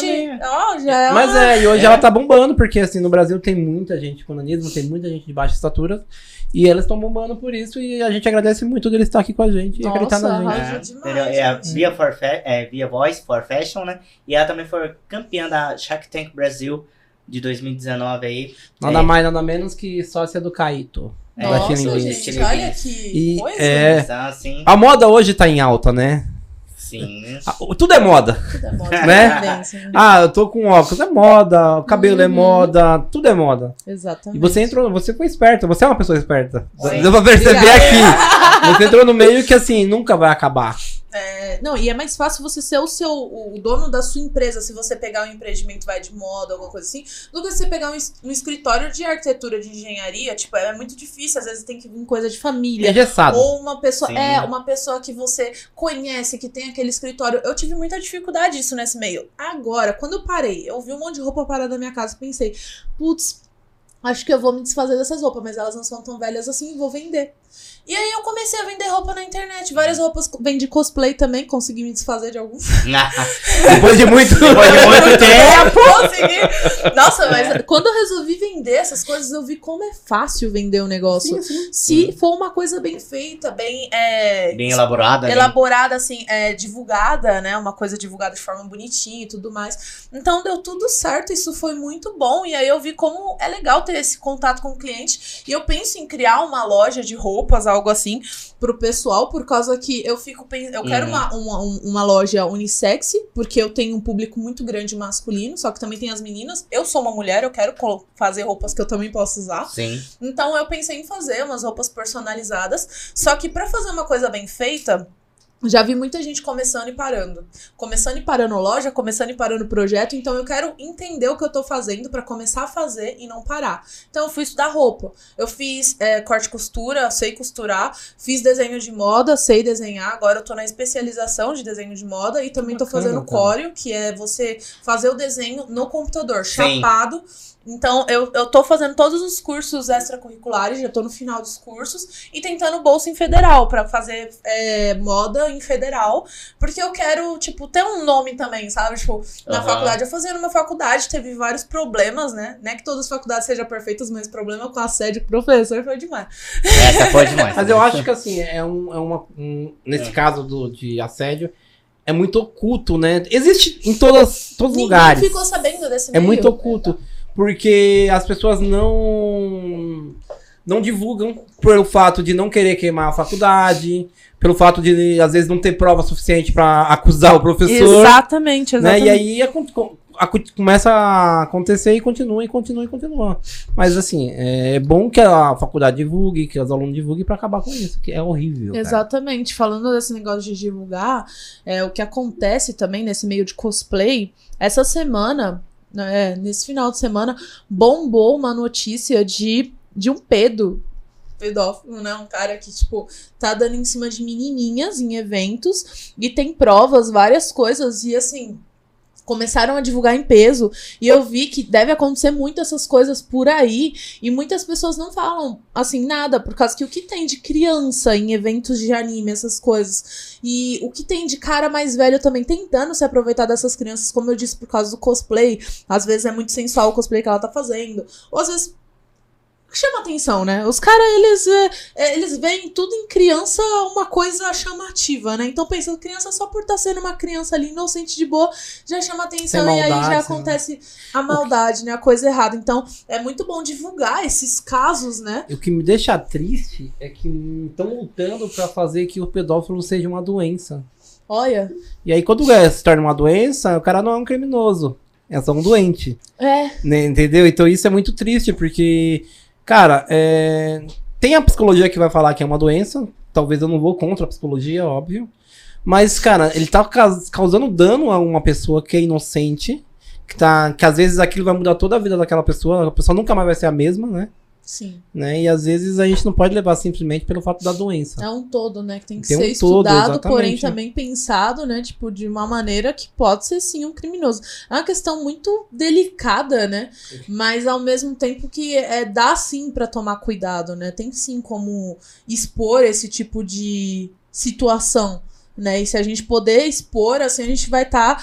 também. Ó, já é Mas uma- é, e hoje É. ela tá bombando, porque assim, no Brasil tem muita gente com nanismo, tem muita gente de baixa estatura. E elas estão bombando por isso e a gente agradece muito dele estar aqui com a gente e Nossa, acreditar na gente. É, demais? É a. Via, for é, Via Voice for Fashion, né? E ela também foi campeã da Shark Tank Brasil de 2019 aí. Nada É. mais, nada menos que sócia do Caíto. É, Nossa, gente, olha que E, coisa. é, Então, assim, A moda hoje tá em alta, né? Sim. Ah, Tudo é moda. Tudo é moda, Né? né? Ah, eu tô com óculos, é moda, o cabelo é Uhum. moda, tudo é moda. Exatamente. E você entrou, você foi esperta, você é uma pessoa esperta. Sim. Deu pra perceber Obrigada. aqui. Você entrou no meio que assim, nunca vai acabar. É, não, e é mais fácil você ser o seu o dono da sua empresa se você pegar um empreendimento vai de moda, alguma coisa assim, do que você pegar um, um escritório de arquitetura de engenharia. Tipo, é muito difícil, às vezes tem que vir coisa de família. engessado. Ou uma pessoa, Sim. é, uma pessoa que você conhece, que tem aquele escritório. Eu tive muita dificuldade disso nesse meio. Agora, quando eu parei, eu vi um monte de roupa parada na minha casa, pensei, putz, acho que eu vou me desfazer dessas roupas, mas elas não são tão velhas assim, vou vender. E aí eu comecei a vender roupa na internet. Várias roupas, vendi cosplay também, consegui me desfazer de alguns. Depois de muito. Depois de muito tempo. consegui. Nossa, mas quando eu resolvi vender essas coisas, eu vi como é fácil vender o negócio. Sim, sim. Se for uma coisa bem feita, bem. é, Bem elaborada. né? elaborada, assim, é, divulgada, né? Uma coisa divulgada de forma bonitinha e tudo mais. Então deu tudo certo, isso foi muito bom. E aí eu vi como é legal ter esse contato com o cliente. E eu penso em criar uma loja de roupas, algo assim, pro pessoal, por causa que eu fico pensando. Eu quero Uhum. uma, uma, um- uma loja unissex, porque eu tenho um público muito grande masculino, só que também tem as meninas. Eu sou uma mulher, eu quero fazer roupas que eu também posso usar. Sim. Então eu pensei em fazer umas roupas personalizadas, só que pra fazer uma coisa bem feita, já vi muita gente começando e parando. Começando e parando loja, começando e parando projeto, então eu quero entender o que eu tô fazendo pra começar a fazer e não parar. Então eu fui estudar roupa. Eu fiz é, corte e costura, sei costurar, fiz desenho de moda, sei desenhar. Agora eu tô na especialização de desenho de moda e também tô bacana, fazendo cara. córeo, que é você fazer o desenho no computador, Sim. chapado. Então, eu, eu tô fazendo todos os cursos extracurriculares, já tô no final dos cursos, e tentando bolsa em federal, pra fazer é, moda em federal, porque eu quero, tipo, ter um nome também, sabe? Tipo, na Aham. faculdade, eu fazia numa faculdade, teve vários problemas, né? Não é que todas as faculdades sejam perfeitas, mas problema com assédio com o professor foi demais. Essa foi demais. Mas eu acho que assim, é, um, é uma. um- nesse É. caso do, de assédio, é muito oculto, né? Existe em todas, todos os Ninguém lugares. ficou sabendo desse É meio. muito oculto. Porque as pessoas não. Não divulgam pelo fato de não querer queimar a faculdade, pelo fato de, às vezes, não ter prova suficiente pra acusar o professor. Exatamente, Né? E aí começa a acontecer e continua, e continua, e continua. Mas assim, é bom que a faculdade divulgue, que os alunos divulguem pra acabar com isso, que é horrível. cara. Exatamente. Falando desse negócio de divulgar, é, o que acontece também nesse meio de cosplay, essa semana, né, nesse final de semana, bombou uma notícia de, de um pedo. Pedófilo, né? Um cara que, tipo, tá dando em cima de menininhas em eventos e tem provas, várias coisas, e assim. Começaram a divulgar em peso e eu vi que deve acontecer muito essas coisas por aí e muitas pessoas não falam assim nada, por causa que o que tem de criança em eventos de anime, essas coisas, e o que tem de cara mais velho também tentando se aproveitar dessas crianças, como eu disse, por causa do cosplay, às vezes é muito sensual o cosplay que ela tá fazendo, ou às vezes chama atenção, né? Os caras, eles, é, é, eles veem tudo em criança uma coisa chamativa, né? Então, pensando, criança só por estar sendo uma criança ali inocente de boa, já chama atenção Sem e aí maldade, já sem- acontece a maldade, né? A coisa errada. Então, é muito bom divulgar esses casos, né? E o que me deixa triste é que estão lutando pra fazer que o pedófilo seja uma doença. Olha. E aí, quando se torna uma doença, o cara não é um criminoso. É só um doente. É, né, entendeu? Então isso é muito triste, porque, cara, é, tem a psicologia que vai falar que é uma doença. Talvez eu não vou contra a psicologia, óbvio. Mas, cara, ele tá caus- causando dano a uma pessoa que é inocente. Que, tá, que às vezes aquilo vai mudar toda a vida daquela pessoa. A pessoa nunca mais vai ser a mesma, né? Sim. né? E às vezes a gente não pode levar simplesmente pelo fato da doença. É um todo, né? Que tem que Tem um ser todo, estudado, exatamente. porém também pensado, né? Tipo, de uma maneira que pode ser sim um criminoso. É uma questão muito delicada, né? Mas ao mesmo tempo que é, dá sim pra tomar cuidado, né? Tem sim como expor esse tipo de situação. Né? E se a gente poder expor, assim, a gente vai estar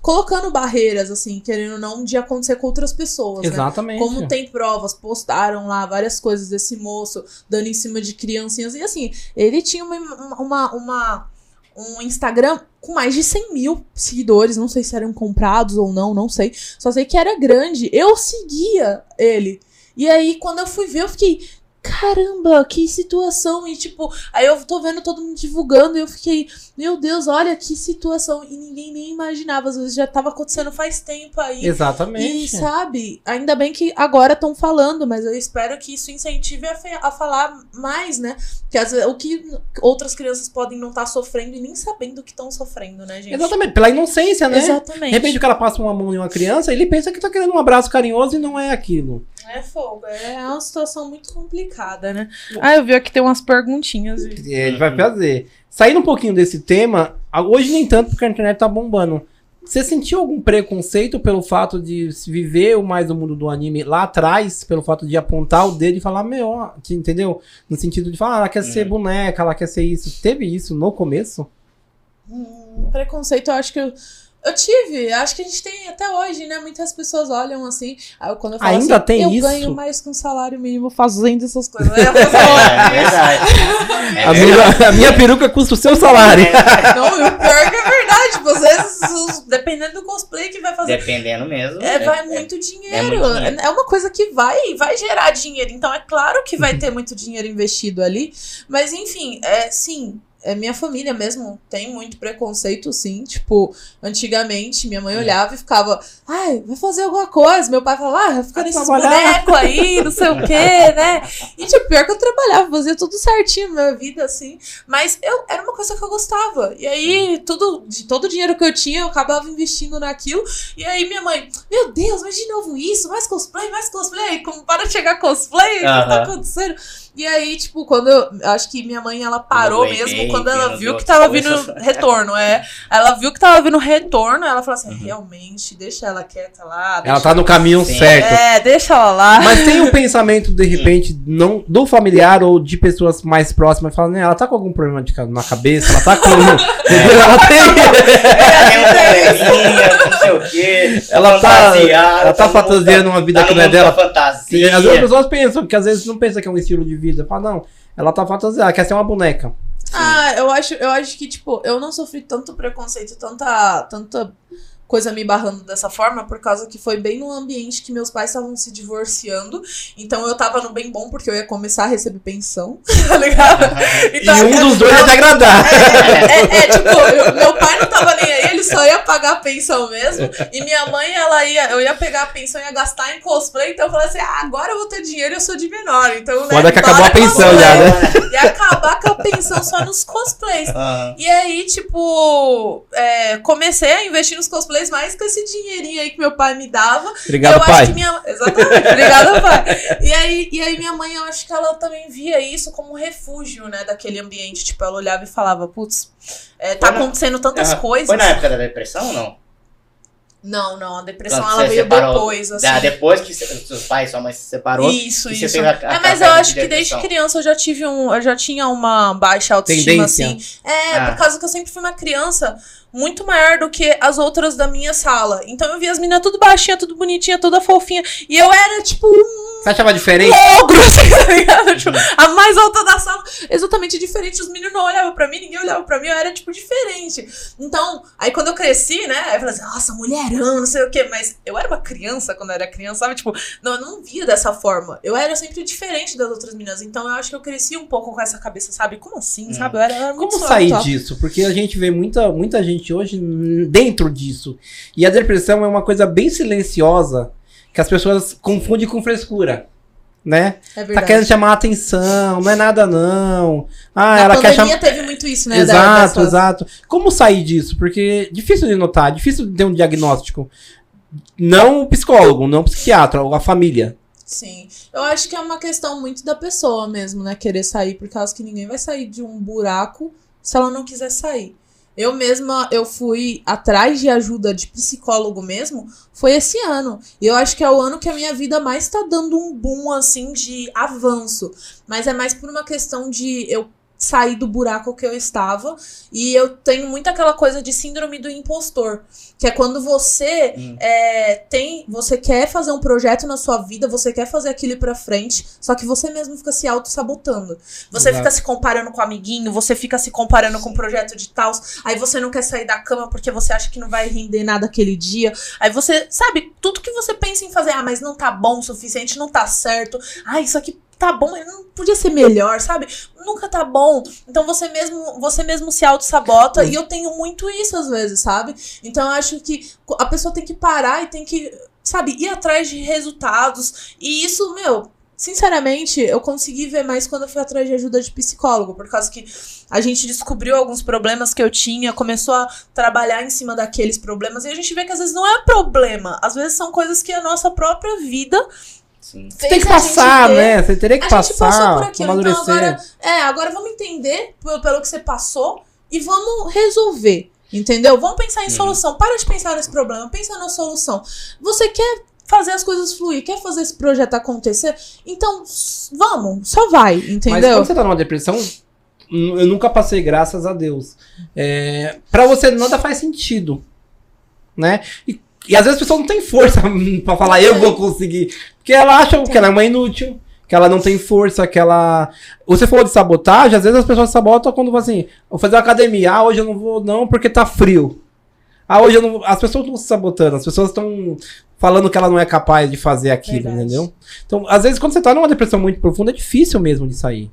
colocando barreiras, assim, querendo ou não, de acontecer com outras pessoas. né? Exatamente. Como tem provas, postaram lá várias coisas desse moço dando em cima de criancinhas. E assim, ele tinha uma, uma, uma- um Instagram com mais de 100 mil seguidores. Não sei se eram comprados ou não, não sei. Só sei que era grande. Eu seguia ele. E aí, quando eu fui ver, eu fiquei. Caramba, que situação. E tipo, aí eu tô vendo todo mundo divulgando e eu fiquei, meu Deus, olha que situação. E ninguém nem imaginava, às vezes já tava acontecendo faz tempo aí. Exatamente. E sabe, ainda bem que agora estão falando, mas eu espero que isso incentive a, a falar mais, né? Que às vezes, o que outras crianças podem não estar sofrendo e nem sabendo que estão sofrendo, né, gente? Exatamente, pela inocência, né? De Exatamente. repente o cara passa uma mão em uma criança, ele pensa que tá querendo um abraço carinhoso e não é aquilo. É fogo, é uma situação muito complicada, né? Ah, eu vi aqui tem umas perguntinhas. e- Ele vai fazer. Saindo um pouquinho desse tema, hoje nem tanto porque a internet tá bombando. Você sentiu algum preconceito pelo fato de se viver mais o mundo do anime lá atrás, pelo fato de apontar o dedo e falar, meu, ó, entendeu? No sentido de falar, ah, ela quer ser boneca, ela quer ser isso. Teve isso no começo? Hum, preconceito, eu acho que eu, eu tive. Acho que a gente tem até hoje, né? Muitas pessoas olham assim. Aí eu- quando eu falo Ainda assim, tem eu isso? ganho mais com salário mínimo fazendo essas coisas. É. É a, verdade. minha, a minha peruca custa o seu salário. Não, e o pior que é verdade. Tipo, às vezes, os- dependendo do cosplay que vai fazer. Dependendo mesmo. É, vai muito dinheiro. muito dinheiro. É uma coisa que vai, vai gerar dinheiro. Então, é claro que vai ter muito dinheiro investido ali. Mas, enfim, é sim. É, minha família mesmo tem muito preconceito, sim. Tipo, antigamente minha mãe olhava e ficava, ai, vai fazer alguma coisa. Meu pai falava, ah, vai ficar Vai nesses trabalhar." bonecos aí, não sei o quê, né? E, tipo, pior que eu trabalhava, fazia tudo certinho na minha vida, assim. Mas eu, era uma coisa que eu gostava. E aí, tudo, de todo o dinheiro que eu tinha, eu acabava investindo naquilo. E aí, minha mãe, meu Deus, mas de novo isso, mais cosplay, mais cosplay. Como para de chegar cosplay, o que tá acontecendo? E aí, tipo, quando eu. Acho que minha mãe, ela parou mesmo quando ela viu que tava vindo retorno. É. Ela viu que tava vindo retorno, ela falou assim: Uhum. realmente, deixa ela quieta lá. Ela tá no caminho Sim. certo. É, deixa ela lá. Mas tem um pensamento, de repente, não, do familiar ou de pessoas mais próximas, falando, né, ela tá com algum problema de, na cabeça, ela tá com. Entendeu? ela tem. Tem um probleminha, não sei o quê. Ela tá, fantasiada, ela tá no fantasiando uma vida tá que não é mundo dela. fantasia. E às vezes as pessoas pensam, porque às vezes não pensa que é um estilo de vida. Fala, não, ela tá fantasiando, ela quer ser uma boneca. Ah, eu acho, eu acho que, tipo, eu não sofri tanto preconceito, tanta, tanta coisa me barrando dessa forma, por causa que foi bem no ambiente que meus pais estavam se divorciando. Então eu tava no bem bom, porque eu ia começar a receber pensão, tá ligado? Então, e um dos dois ia te agradar. É, é, é, tipo, eu- meu pai não tava nem aí, ele só ia pagar a pensão mesmo. E minha mãe, ela ia, eu ia pegar a pensão e ia gastar em cosplay. Então eu falei assim: ah, agora eu vou ter dinheiro e eu sou de menor. Então, né, Foda que acabou a pensão já, né? Ia acabar com a pensão só nos cosplays. E aí, tipo, é, comecei a investir nos cosplays mais com esse dinheirinho aí que meu pai me dava. Obrigado, eu pai. acho que minha. Exatamente, obrigada, pai. E aí, e aí, minha mãe, eu acho que ela também via isso como um refúgio, né, daquele ambiente. Tipo, ela olhava e falava, putz, é, tá na- acontecendo tantas Aham. coisas. Foi na época da depressão ou não? Não, não, a depressão Quando ela veio separou- depois, assim. Ah, depois que se- seus pais sua mãe se separou. Isso, e você isso. teve a- é, a mas eu de acho que desde criança eu já tive um. Eu já tinha uma baixa autoestima, Tendência. assim. É, Ah. por causa que eu sempre fui uma criança muito maior do que as outras da minha sala. Então eu via as meninas tudo baixinha, tudo bonitinha, toda fofinha. E eu era, tipo, um Você achava diferente? ogro, assim, tá ligado? Tipo, a mais alta da sala. Exatamente diferente. Os meninos não olhavam pra mim, ninguém olhava pra mim, eu era, tipo, diferente. Então, aí quando eu cresci, né? Aí eu falei assim, nossa, mulherão, não sei o quê. Mas eu era uma criança quando eu era criança, sabe? Tipo, não, eu não via dessa forma. Eu era sempre diferente das outras meninas. Então eu acho que eu cresci um pouco com essa cabeça, sabe? Como assim, Hum. sabe? Eu era, eu era Como sair disso? Porque a gente vê muita, muita gente hoje hum, dentro disso. E a depressão é uma coisa bem silenciosa que as pessoas confundem com frescura. Né? É Tá querendo chamar a atenção, não é nada não. Ah, Na ela quer chamar. teve muito isso, né? da- Exato, dessas- exato. Como sair disso? Porque é difícil de notar, difícil de ter um diagnóstico. Não o psicólogo, não o psiquiatra, a família. Sim. Eu acho que é uma questão muito da pessoa mesmo, né? Querer sair, por causa que ninguém vai sair de um buraco se ela não quiser sair. Eu mesma, eu fui atrás de ajuda de psicólogo mesmo, foi esse ano. E eu acho que é o ano que a minha vida mais tá dando um boom, assim, de avanço. Mas é mais por uma questão de eu sair do buraco que eu estava. E eu tenho muito aquela coisa de síndrome do impostor. Que é quando você Hum. é, tem. Você quer fazer um projeto na sua vida, você quer fazer aquilo pra frente, só que você mesmo fica se auto-sabotando. Você Exato. fica se comparando com o amiguinho, você fica se comparando com o projeto de tal. Aí você não quer sair da cama porque você acha que não vai render nada aquele dia. Aí você, sabe, tudo que você pensa em fazer, ah, mas não tá bom o suficiente, não tá certo. Ah, isso aqui tá bom, não podia ser melhor, sabe? Nunca tá bom. Então você mesmo, você mesmo se auto-sabota. E eu tenho muito isso às vezes, sabe? Então eu acho que a pessoa tem que parar e tem que, sabe, ir atrás de resultados. E isso, meu, Sinceramente, eu consegui ver mais quando eu fui atrás de ajuda de psicólogo, por causa que a gente descobriu alguns problemas que eu tinha, começou a trabalhar em cima daqueles problemas, e a gente vê que às vezes não é problema, às vezes são coisas que a nossa própria vida Sim. Você tem que passar, né? Você teria que a gente passou passar, por aquilo, então agora, é, agora vamos entender pelo, pelo que você passou e vamos resolver. Entendeu? Vamos pensar em Uhum. solução. Para de pensar nesse problema, pensa na solução. Você quer fazer as coisas fluir, quer fazer esse projeto acontecer? Então, vamos, só vai, Mas entendeu? quando você tá numa depressão, eu nunca passei, graças a Deus. É, pra você nada faz sentido. Né? E, e às vezes a pessoa não tem força pra falar, eu vou conseguir. Porque ela acha que ela é uma inútil, que ela não tem força, que ela. Você falou de sabotagem, às vezes as pessoas sabotam quando falam assim, vou fazer uma academia, ah, hoje eu não vou, não, porque tá frio. Ah, hoje eu não vou. As pessoas estão se sabotando, as pessoas estão falando que ela não é capaz de fazer aquilo, Verdade. entendeu? Então, às vezes, quando você tá numa depressão muito profunda, é difícil mesmo de sair.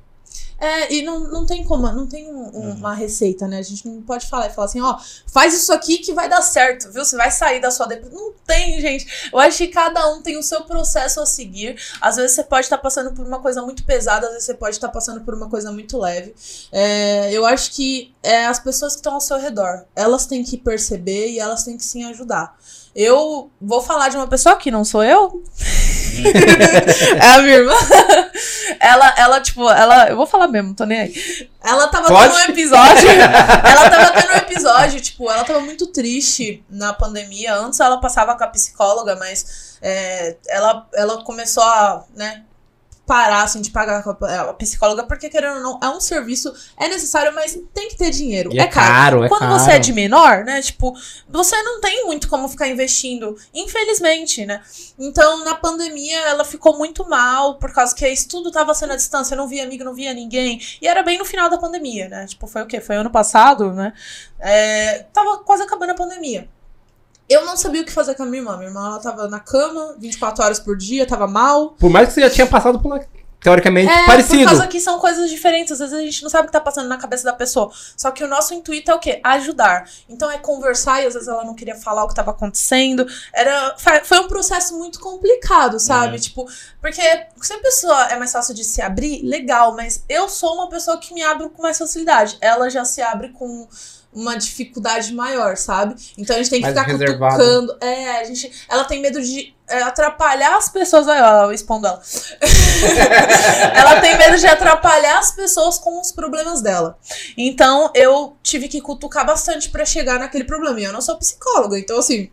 É, e não, não tem como, não tem um- um- uma receita, né? A gente não pode falar e falar assim, ó, faz isso aqui que vai dar certo, viu? Você vai sair da sua depressão. Não tem, gente. Eu acho que cada um tem o seu processo a seguir. Às vezes você pode estar passando por uma coisa muito pesada, às vezes você pode estar passando por uma coisa muito leve. É, eu acho que é as pessoas que estão ao seu redor, elas têm que perceber e elas têm que se ajudar. Eu vou falar de uma pessoa que não sou eu. é a minha irmã. Ela, ela, tipo, ela. Eu vou falar mesmo, tô nem aí. Ela tava Pode? tendo um episódio. ela tava tendo um episódio, tipo, ela tava muito triste na pandemia. Antes ela passava com a psicóloga, mas é, ela, ela começou a, né, parar, assim, de pagar com a, psicóloga, porque querendo ou não, é um serviço, é necessário, mas tem que ter dinheiro. E é caro, é Quando caro. você é de menor, né, tipo, você não tem muito como ficar investindo, infelizmente, né? Então, na pandemia, ela ficou muito mal, por causa que isso tudo tava sendo à distância, não via amigo, não via ninguém. E era bem no final da pandemia, né? Tipo, foi o quê? Foi ano passado, né? É, tava quase acabando a pandemia. Eu não sabia o que fazer com a minha irmã. Minha irmã, ela tava na cama 24 horas por dia, tava mal. Por mais que você já tinha passado por uma, teoricamente É, parecido. por causa que são coisas diferentes. Às vezes a gente não sabe o que tá passando na cabeça da pessoa. Só que o nosso intuito é o quê? Ajudar. Então é conversar e às vezes ela não queria falar o que tava acontecendo. Era, foi um processo muito complicado, sabe? Uhum. Tipo, porque se a pessoa é mais fácil de se abrir, legal, mas eu sou uma pessoa que me abre com mais facilidade. Ela já se abre com uma dificuldade maior, sabe? Então a gente tem que Mais ficar reservada. cutucando. É, a gente. Ela tem medo de é, atrapalhar as pessoas. Olha, ó, eu expondo ela. ela tem medo de atrapalhar as pessoas com os problemas dela. Então eu tive que cutucar bastante pra chegar naquele problema. E eu não sou psicóloga, então assim,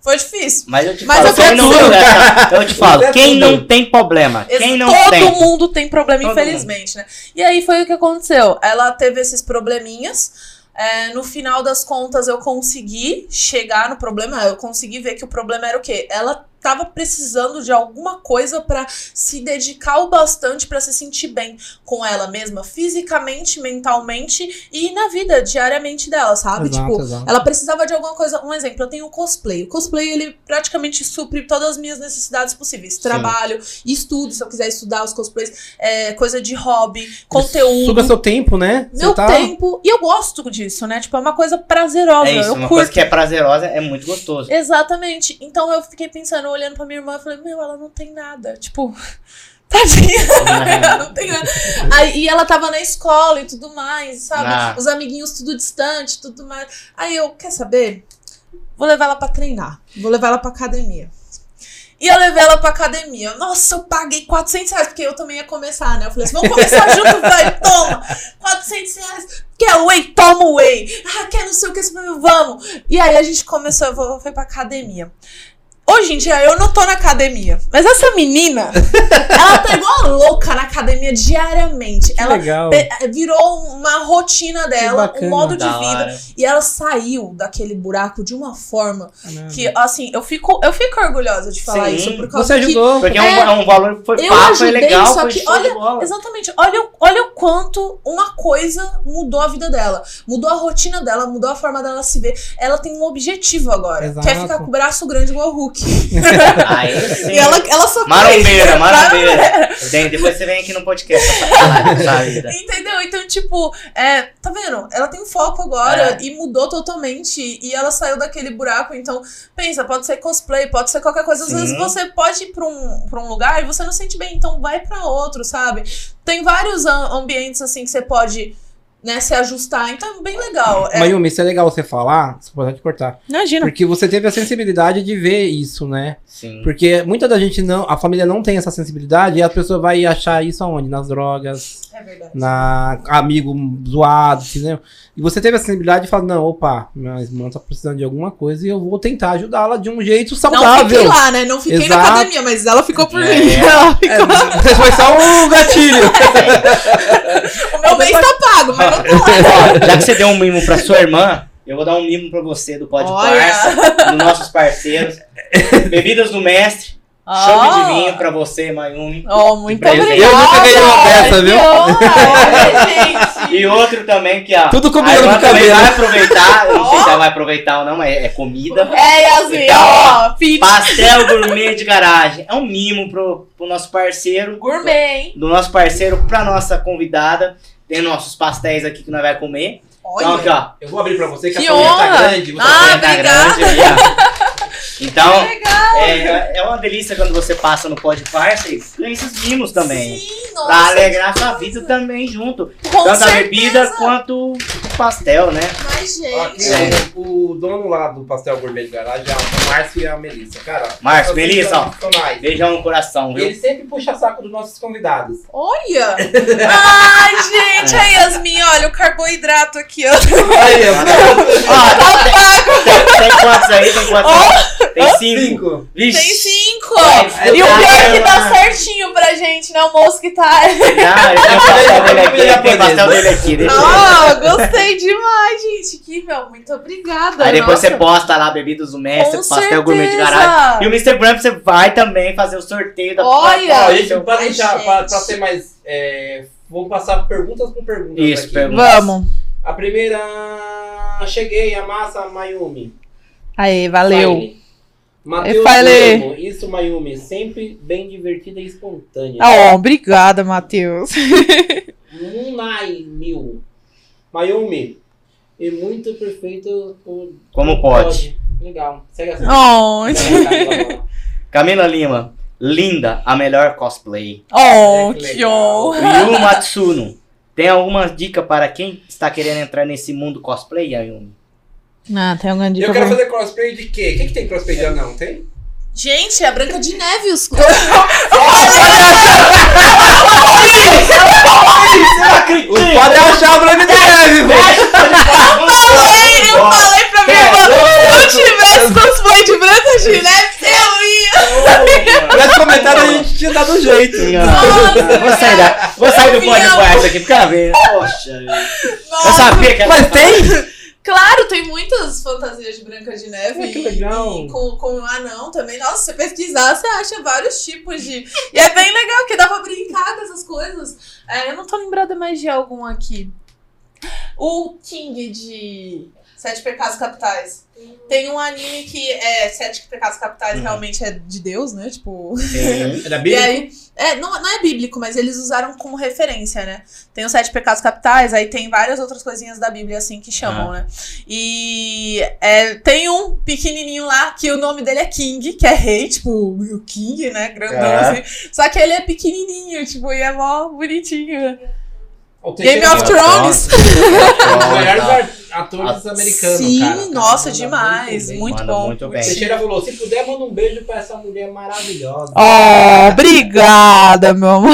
foi difícil. Mas eu te Mas falo, eu não tudo. eu te falo, é quem não tem problema, quem não Todo tem. mundo tem problema, Todo infelizmente, né? E aí foi o que aconteceu. Ela teve esses probleminhas. É, no final das contas, eu consegui chegar no problema. Eu consegui ver que o problema era o quê? Ela tava precisando de alguma coisa pra se dedicar o bastante pra se sentir bem com ela mesma, fisicamente, mentalmente e na vida diariamente dela, sabe? Exato, tipo, exato. ela precisava de alguma coisa. Um exemplo, eu tenho o cosplay. O cosplay, ele praticamente supre todas as minhas necessidades possíveis. Trabalho, estudo, se eu quiser estudar os cosplays, é, coisa de hobby, conteúdo. Suga seu tempo, né? Meu tá- tempo. E eu gosto disso, né? Tipo, é uma coisa prazerosa. É isso, eu uma curto. coisa que é prazerosa é muito gostoso. Exatamente. Então eu fiquei pensando, olhando pra minha irmã, eu falei, meu, ela não tem nada. Tipo, tadinha, ela não tem nada. Aí, e ela tava na escola e tudo mais, sabe? Ah. Os amiguinhos tudo distante, tudo mais. Aí eu, quer saber? Vou levar ela pra treinar. Vou levar ela pra academia. E eu levei ela pra academia. Nossa, eu paguei 400 reais, porque eu também ia começar, né? Eu falei assim, vamos começar junto, vai, toma! 400 reais. Quer whey? Toma whey. Ah, quer não sei o que, vamos. E aí a gente começou, vou- foi pra academia. Hoje em dia eu não tô na academia, mas essa menina, ela tá igual a louca na academia diariamente. Que ela legal. pe- virou uma rotina dela, bacana. um modo de Da vida. hora. E ela saiu daquele buraco de uma forma Caramba. que, assim, eu fico, eu fico orgulhosa de falar Sim. isso. Por causa Você que ajudou. Porque é, É, um, é um valor que foi eu papo, foi ajudei, legal, só que olha-. Exatamente. Olha, o- olha o quanto uma coisa mudou a vida dela. Mudou a rotina dela, mudou a forma dela se ver. Ela tem um objetivo agora. Exato. Quer ficar com o braço grande igual o Hulk. Aí sim. E ela, ela só Marombeira, marombeira. Depois você vem aqui no podcast pra falar vida. Entendeu? Então, tipo, é, tá vendo? Ela tem um foco agora e mudou totalmente. E ela saiu daquele buraco. Então, pensa, pode ser cosplay, pode ser qualquer coisa. Às Sim. vezes você pode ir pra um, pra um lugar e você não sente bem, então vai pra outro, sabe? Tem vários am- ambientes assim que você pode. Né, se ajustar, então é bem legal. É, Mayumi, isso é legal você falar, você pode cortar. Imagina. Porque você teve a sensibilidade de ver isso, né? Sim. Porque muita da gente não, a família não tem essa sensibilidade e a pessoa vai achar isso aonde? Nas drogas, É verdade. na amigo zoado, entendeu? E você teve a sensibilidade de falar, não, opa, minha irmã tá precisando de alguma coisa e eu vou tentar ajudá-la de um jeito Não saudável. fiquei lá, né? Não fiquei na Exato. academia, mas ela ficou por É. mim. Ela ficou- É, foi só um gatilho. O meu mês tá pago, mas não tô lá. Ó, já que você deu um mimo pra sua irmã, eu vou dar um mimo pra você do Pode. Parça, dos nossos parceiros. Bebidas do Mestre, chope de vinho pra você, Mayumi. Oh, muito obrigada. Eu nunca ganhei uma dessa, viu? Honra, gente. E outro também que, ó. Tudo a combinando irmã com o também cabelo. vai aproveitar. Eu não sei se ela vai aproveitar ou não, mas é comida. É, Yasmin, Então, ó, Pastel gourmet de garagem. É um mimo pro, pro nosso parceiro. gourmet, hein? Do nosso parceiro pra nossa convidada. Tem nossos pastéis aqui que nós vai comer. Então, aqui, Olha, ó. Eu vou abrir pra você Que grande. você Ah, Tá obrigada. grande aí, ó. Então, legal. é, é uma delícia quando você passa no Pod Parça e ganha esses mimos também. Sim, Pra nossa. alegrar sua vida também junto. Com Tanto a certeza. bebida quanto pastel, né? Mas, Aqui, gente. o, o dono lá do Pastel Gourmet de Garagem é o Márcio e a Melissa. Cara, Márcio, Melissa, ó. Beijão no coração, E viu? ele sempre puxa saco dos nossos convidados. Olha! Ai, gente, a Yasmin, olha o carboidrato aqui, ó. Aí, Ó, tem, tem, tem quantos aí? Tem quantos aí? Tem cinco. cinco. Tem Vixe. cinco! É, E o pior é que dá certinho pra gente, né? O moço que tá. Ah, ele tem o pastel dele aqui. Ele tem o pastel dele aqui. Deixa eu ver. Ah, gostei demais, gente. Que, meu, muito obrigada. Aí depois Nossa. você posta lá bebidas do mestre, Com pastel gourmet de certeza. garagem. E o Mr. Brand você vai também fazer o sorteio da Olha! Gente, pra, deixar, pra, pra ser mais. É, vou passar perguntas por perguntas. Isso, perguntas. Vamos. A primeira. Cheguei, a massa Mayumi. Aí, Fale. Matheus. Lemo, Isso, Mayumi. Sempre bem divertida e espontânea. Ó, obrigada, Matheus. Munai Mil. Mayumi. E muito perfeito. por- Como pode. Legal. Segue assim. Oh, Camila Lima. Linda, a melhor cosplay. oh É, que que honra. Yu Matsuno. Tem alguma dica para quem está querendo entrar nesse mundo cosplay, Ayumi? Ah, tem alguma dica Eu quero pra- fazer cosplay de quê? O que, que tem cosplay de anão? Tem? Gente, é a Branca de Neve. Os... Pode achar o Branca de Neve, velho. falei, eu falei pra minha É, irmã, se eu tivesse cosplay de Branca de Neve, eu ia. Nesse comentário a gente tinha dado um jeito. Nossa, Vou sair, da, vou sair do aqui, porque ela veio. Poxa, eu Nossa. sabia que ela Mas tem? Claro, tem muitas fantasias de Branca de Neve. Ah, que legal. E com, com anão também. Nossa, se você pesquisar, você acha vários tipos de. E é bem legal, porque dá pra brincar com essas coisas. É, eu não tô lembrada mais de algum aqui. O King de Sete Pecados Capitais. Tem um anime que é Sete Pecados Capitais Uhum. realmente é de Deus, né? Tipo. É da E Bíblia? aí, é, não, não é bíblico, mas eles usaram como referência, né? Tem os sete pecados capitais, aí tem várias outras coisinhas da Bíblia, assim, que chamam, né? E é, tem um pequenininho lá que o nome dele é King, que é rei, tipo, o King, né? Grandão, É. assim. Só que ele é pequenininho, tipo, e é mó bonitinho. O Game Teixeira of é Thrones. Ar- atores americanos, Sim, cara. Cara nossa, demais. Muito Manda bom. muito bem. Teixeira falou, se puder, manda um beijo pra essa mulher maravilhosa. Oh, obrigada, meu amor.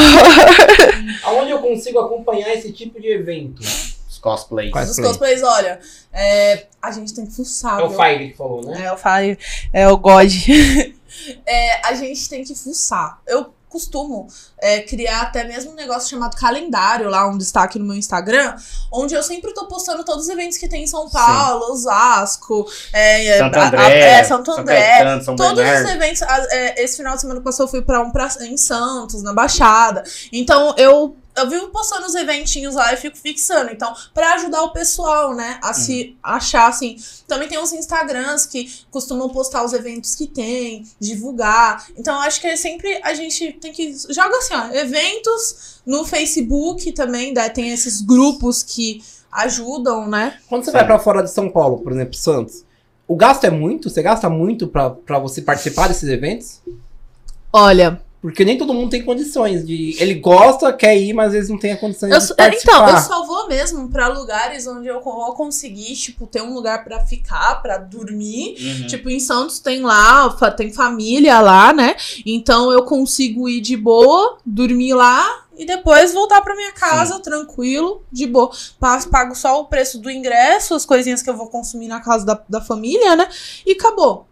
Aonde eu consigo acompanhar esse tipo de evento? Os cosplays. Quais? Os Cosplay. cosplays, olha, é, a gente tem que fuçar. É o? Fire que falou, né? É o Fire, é o God. É, a gente tem que fuçar. Eu costumo é, criar até mesmo um negócio chamado calendário, lá um destaque no meu Instagram, onde eu sempre tô postando todos os eventos que tem em São Paulo, Osasco, é, é, Santo a- a- André, é, Santo São André. Caetano, São Todos Bernardo. os eventos, a- é, esse final de semana passou, eu fui pra um pra, em Santos, na Baixada. Então eu eu vivo postando os eventinhos lá e fico fixando. Então, pra ajudar o pessoal, né, a se achar, assim. Também tem uns Instagrams que costumam postar os eventos que tem, divulgar. Então, eu acho que é sempre a gente tem que. Joga assim, ó, eventos no Facebook também, né, tem esses grupos que ajudam, né? Quando você Sim. vai pra fora de São Paulo, por exemplo, Santos, o gasto é muito? Você gasta muito pra você participar desses eventos? Olha, Porque nem todo mundo tem condições de. Ele gosta, quer ir, mas às vezes não tem a condição Eu de participar. então, eu só vou mesmo pra lugares onde eu vou conseguir, tipo, ter um lugar pra ficar, pra dormir. Uhum. Tipo, em Santos tem lá, tem família lá, né? Então eu consigo ir de boa, dormir lá e depois voltar pra minha casa, tranquilo, de boa. Pa- Pago só o preço do ingresso, as coisinhas que eu vou consumir na casa da, da família, né? E acabou.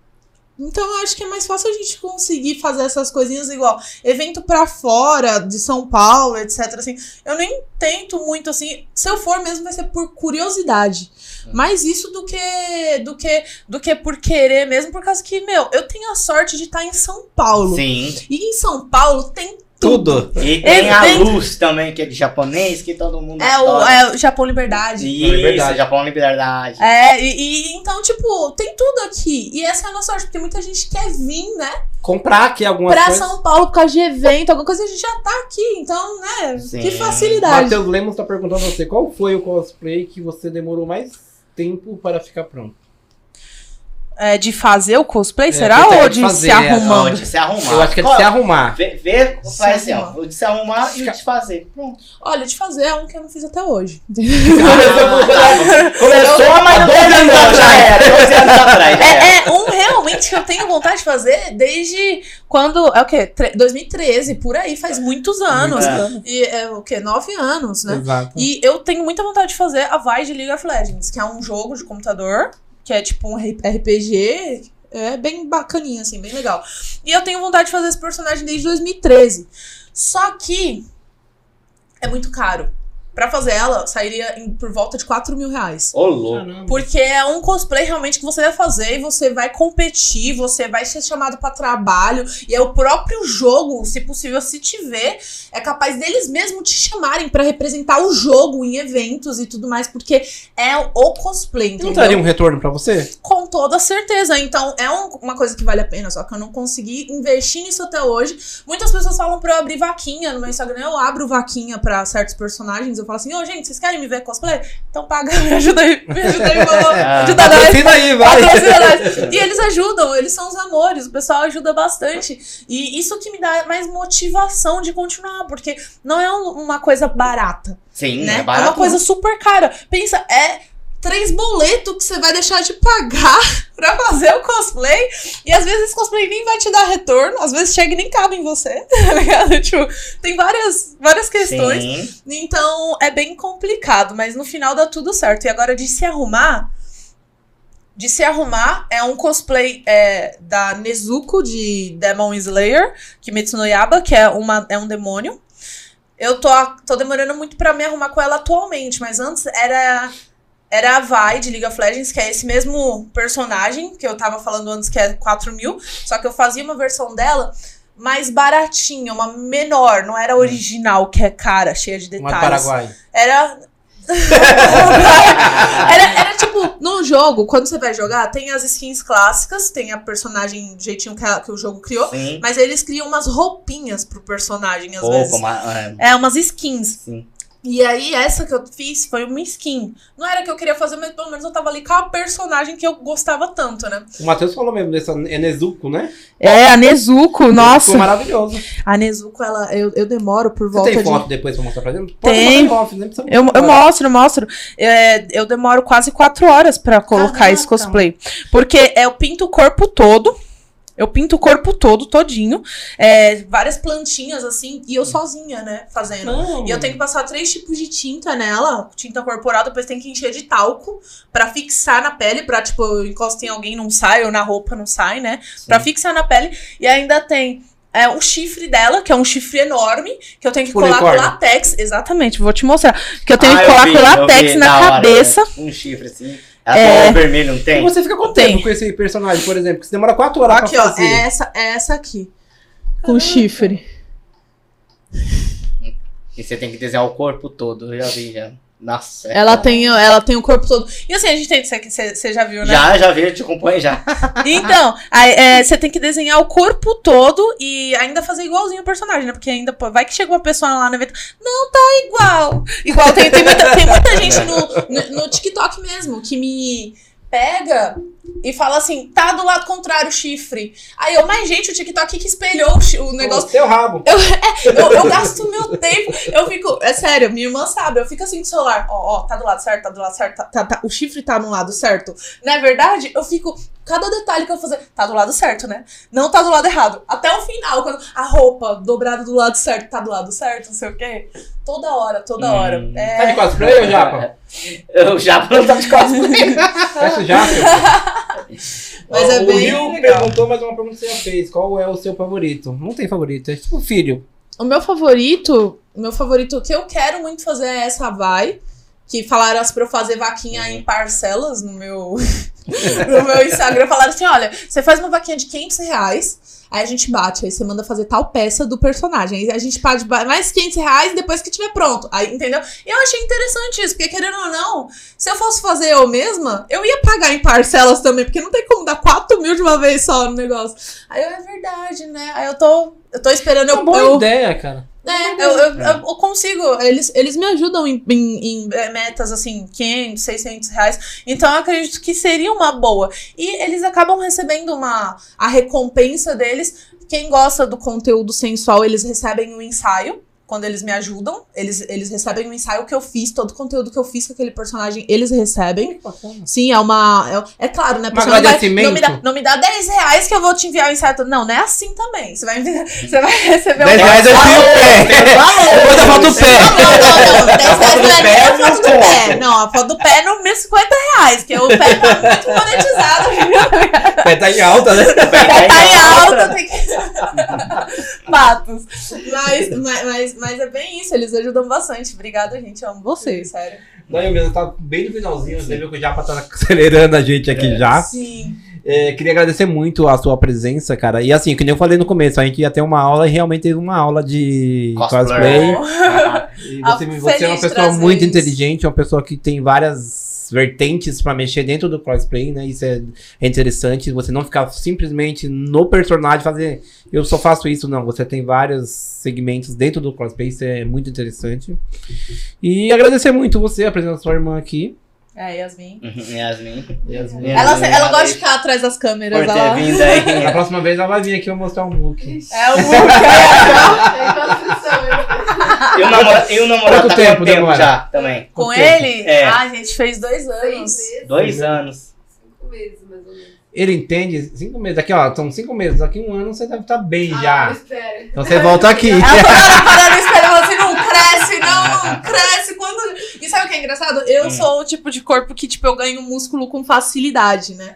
Então eu acho que é mais fácil a gente conseguir fazer essas coisinhas igual evento pra fora de São Paulo, etc. Assim, eu nem tento muito assim. Se eu for mesmo, vai ser por curiosidade. Mais isso do que do que do que por querer mesmo, por causa que, meu, eu tenho a sorte de estar em São Paulo. Sim. E em São Paulo tem tudo. E tem a luz também, que é de japonês, que todo mundo É o, adora. é o Japão Liberdade. Isso, Liberdade. Japão Liberdade. É, e, e então, tipo, tem tudo aqui. E essa é a nossa sorte, porque muita gente quer vir, né? Comprar aqui algumas pra coisas. São Paulo por causa de evento, alguma coisa, a gente já tá aqui. Então, né? Sim. Que facilidade. Matheus Lemos tá perguntando a você qual foi o cosplay que você demorou mais tempo para ficar pronto. É, de fazer o cosplay, É, será? Ou de fazer, se é, Não, arrumando? de se arrumar. Eu acho que é de se arrumar. Vê, vê Se faz assim, ó. de se arrumar e o de fazer. Pronto. Olha, de fazer é um que eu não fiz até hoje. Começou, mas não terminou, já era. 12 anos atrás, já era. É, é um realmente que eu tenho vontade de fazer desde quando. É o quê? Tre- 2013, por aí, faz muitos anos. Muitos E é o quê? Nove anos, né? Exato. E eu tenho muita vontade de fazer a Vai de League of Legends, que é um jogo de computador, que é tipo um RPG. É bem bacaninha, assim, bem legal. E eu tenho vontade de fazer esse personagem desde 2013. Só que é muito caro. Pra fazer ela, sairia em- por volta de 4 mil reais. Ô, louco. Caramba. Porque é um cosplay realmente que você vai fazer e você vai competir, você vai ser chamado pra trabalho. E é o próprio jogo, se possível, se tiver, é capaz deles mesmo te chamarem pra representar o jogo em eventos e tudo mais, porque é o cosplay, Não entendeu? traria um retorno pra você? Com toda certeza. Então, é um- uma coisa que vale a pena, só que eu não consegui investir nisso até hoje. Muitas pessoas falam pra eu abrir vaquinha no meu Instagram. Eu abro vaquinha pra certos personagens. Eu falo assim, ô, gente, vocês querem me ver cosplay? Então paga, me ajuda aí. Me ajuda aí, vamos Ah. ajuda nós. Patrocina aí, vai. Patrocina. E eles ajudam, eles são os amores, o pessoal ajuda bastante. E isso que me dá mais motivação de continuar, porque não é um- uma coisa barata Sim, né? é É, barato. uma coisa super cara. Pensa, é três boletos que você vai deixar de pagar pra fazer o cosplay. E às vezes esse cosplay nem vai te dar retorno. Às vezes chega e nem cabe em você, tá ligado? Tipo, tem várias, várias questões. Sim. Então é bem complicado, mas no final dá tudo certo. E agora de se arrumar. De se arrumar é um cosplay é, da Nezuko de Demon Slayer, Kimetsu no Yaba, que é, uma, é um demônio. Eu tô, tô demorando muito pra me arrumar com ela atualmente, mas antes era era a Vi de League of Legends, que é esse mesmo personagem que eu tava falando antes, que é 4 mil. Só que eu fazia uma versão dela mais baratinha, uma menor, não era original, que é cara, cheia de Uma detalhes. Paraguai. Era. era, era tipo, no jogo, quando você vai jogar, tem as skins clássicas, tem a personagem do jeitinho que, a- que o jogo criou, Sim. mas eles criam umas roupinhas pro personagem, às Roupa, vezes. uma- é, É, umas skins. sim. E aí, essa que eu fiz foi uma skin. Não era que eu queria fazer, mas pelo menos eu tava ali com a personagem que eu gostava tanto, né? O Matheus falou mesmo dessa Enezuko, né? É, a Nezuko, Ficou maravilhoso. A Nezuko, ela, eu, eu demoro por Você volta tem de. foto depois pra mostrar pra gente? Tem. mostrar em off, precisa Eu, eu mostro, eu mostro. É, eu demoro quase quatro horas pra colocar Caraca. esse cosplay. Porque eu pinto o corpo todo. Eu pinto o corpo todo, todinho. É, várias plantinhas, assim, e eu sozinha, né, fazendo. Não. E eu tenho que passar três tipos de tinta nela, tinta corporal, depois tem que encher de talco pra fixar na pele, pra, tipo, eu encosto em alguém não sai, ou na roupa não sai, né? Pra fixar na pele. E ainda tem é, o chifre dela, que é um chifre enorme, que eu tenho que Tipo colar com latex. Exatamente, vou te mostrar. Que eu tenho Ah, que colar vi, com latex vi, na hora, cabeça. né? Um chifre assim. É. vermelho, não E tem? você fica tempo com esse personagem, por exemplo? Que você demora 4 horas Aqui, pra ó, fazer. é essa, é essa aqui. Com chifre. E você tem que desenhar o corpo todo, eu já vi já. Nossa. Ela tem, ela tem o corpo todo. E assim, a gente tem. Você você já viu, né? Já, já vi, eu te acompanho já. Então, aí, é, você tem que desenhar o corpo todo e ainda fazer igualzinho o personagem, né? Porque ainda pô, vai que chega uma pessoa lá no evento. Não tá igual. Igual tem, tem, muita, tem muita gente no, no, no TikTok mesmo que me pega e fala assim: tá do lado contrário o chifre. Aí eu, mas gente, o TikTok que espelhou o, chi- o negócio. Seu rabo. Eu, eu gasto meu tempo. Eu fico. É sério, minha irmã sabe. Eu fico assim com o celular. Ó, ó, tá do lado certo, tá do lado certo. Tá, tá- tá- o chifre tá no lado certo. Não é verdade? Eu fico. Cada detalhe que eu vou fazer. Tá do lado certo, né? Não tá do lado errado. Até o final, quando a roupa dobrada do lado certo tá do lado certo, não sei o quê. Toda hora, toda hora. Hum. Tá É. de cosplay ou japa? Eu já não tá de cosplay. Peço japa. Mas é o bem Rio legal. perguntou, mas uma pergunta que você já fez. Qual é o seu favorito? Não tem favorito, é tipo filho. O meu favorito, o meu favorito o que eu quero muito fazer é essa vai. Que falaram pra eu fazer vaquinha em parcelas no meu, no meu Instagram. Falaram assim: olha, você faz uma vaquinha de 500 reais, aí a gente bate, aí você manda fazer tal peça do personagem. Aí a gente ba- mais 500 reais depois que tiver pronto. Aí, entendeu? E eu achei interessante isso, porque querendo ou não, se eu fosse fazer eu mesma, eu ia pagar em parcelas também, porque não tem como dar 4 mil de uma vez só no negócio. Aí eu, é verdade, né? Aí eu tô. Eu tô esperando É uma eu, boa eu, ideia, cara. É, eu, eu, eu consigo. Eles, eles me ajudam em, em- em, eh, metas assim, 500, 600 reais. Então eu acredito que seria uma boa. E eles acabam recebendo uma a recompensa deles. Quem gosta do conteúdo sensual, eles recebem um ensaio. Quando eles me ajudam, eles, eles recebem um ensaio que eu fiz, todo o conteúdo que eu fiz com aquele personagem, eles recebem. Sim, é uma. É, é claro, né? a Um não, vai, agradecimento? não, me dá, não me dá 10 reais que eu vou te enviar o ensaio. todo. Não, não é assim também. Você vai, enviar- você vai receber 10 reais eu tiro o pé. Depois eu volto o pé. não, não, não. 10 reais não é nem a foto do não pé. Não, a foto do pé é no mês 50 reais, que o pé tá muito monetizado. O pé tá em alta, né? O pé tá em alta, tem que. Patos. Mas, mas, mas, mas é bem isso, eles ajudam bastante. Obrigada, gente. Eu amo vocês, sério. Não, eu mesmo tá bem no finalzinho. Você viu que o Japa tá acelerando a gente aqui É. já. Sim. É, queria agradecer muito a sua presença, cara. E assim, que nem eu falei no começo, a gente ia ter uma aula e realmente teve uma aula de Cosplay. cosplay. E Ah, você, você é uma pessoa muito isso. inteligente, uma pessoa que tem várias vertentes pra mexer dentro do cosplay, né? Isso é, é interessante. Você não ficar simplesmente no personagem fazer eu só faço isso, não. Você tem vários segmentos dentro do cosplay, isso é muito interessante. E agradecer muito você, a presença da sua irmã aqui. É, Yasmin. Yasmin. Yasmin. Ela, Yasmin, ela gosta de ficar atrás das câmeras. Por ter Ela... vindo aí. Na próxima vez ela vai vir aqui eu mostrar um look. É o Luca. É construção, E o namorado, e o namorado Quanto tá tempo tempo demora? já também? Com tempo? ele? É. Ah, a gente fez dois anos. Dois anos. Cinco meses, mais ou menos. Ele entende cinco meses. Aqui, ó, são cinco meses. Daqui um ano você deve estar bem Ah, já. espera. Então você volta aqui. Ela toda hora parando e esperando assim, não cresce, não, não cresce. Quando... E sabe o que é engraçado? Eu Hum. sou o tipo de corpo que, tipo, eu ganho músculo com facilidade, né?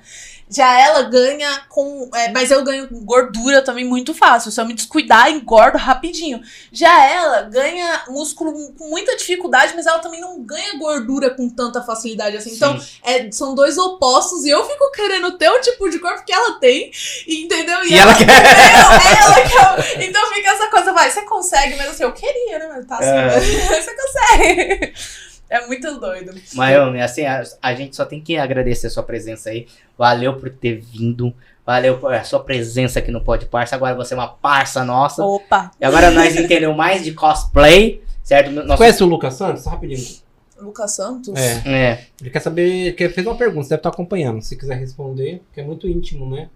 Já ela ganha com. é, mas eu ganho gordura também muito fácil. Se eu me descuidar, engordo rapidinho. Já ela ganha músculo com muita dificuldade, mas ela também não ganha gordura com tanta facilidade assim. Então, Sim. é, são dois opostos e eu fico querendo ter o tipo de corpo que ela tem, entendeu? E ela quer. Eu, ela que eu- Então fica essa coisa, vai, você consegue, mas assim, eu queria, né? Mas tá assim, É. você consegue. É muito doido. Maiomi, assim, a, a gente só tem que agradecer a sua presença aí. Valeu por ter vindo. Valeu por a sua presença aqui no Pod Parça. Agora você é uma parça nossa. Opa, E agora nós entendemos mais de cosplay, certo? Nosso... Conhece o Lucas Santos? Rapidinho. Lucas Santos? É. É. Ele quer saber. Quer, fez uma pergunta, você deve estar acompanhando. Se quiser responder, que é muito íntimo, né?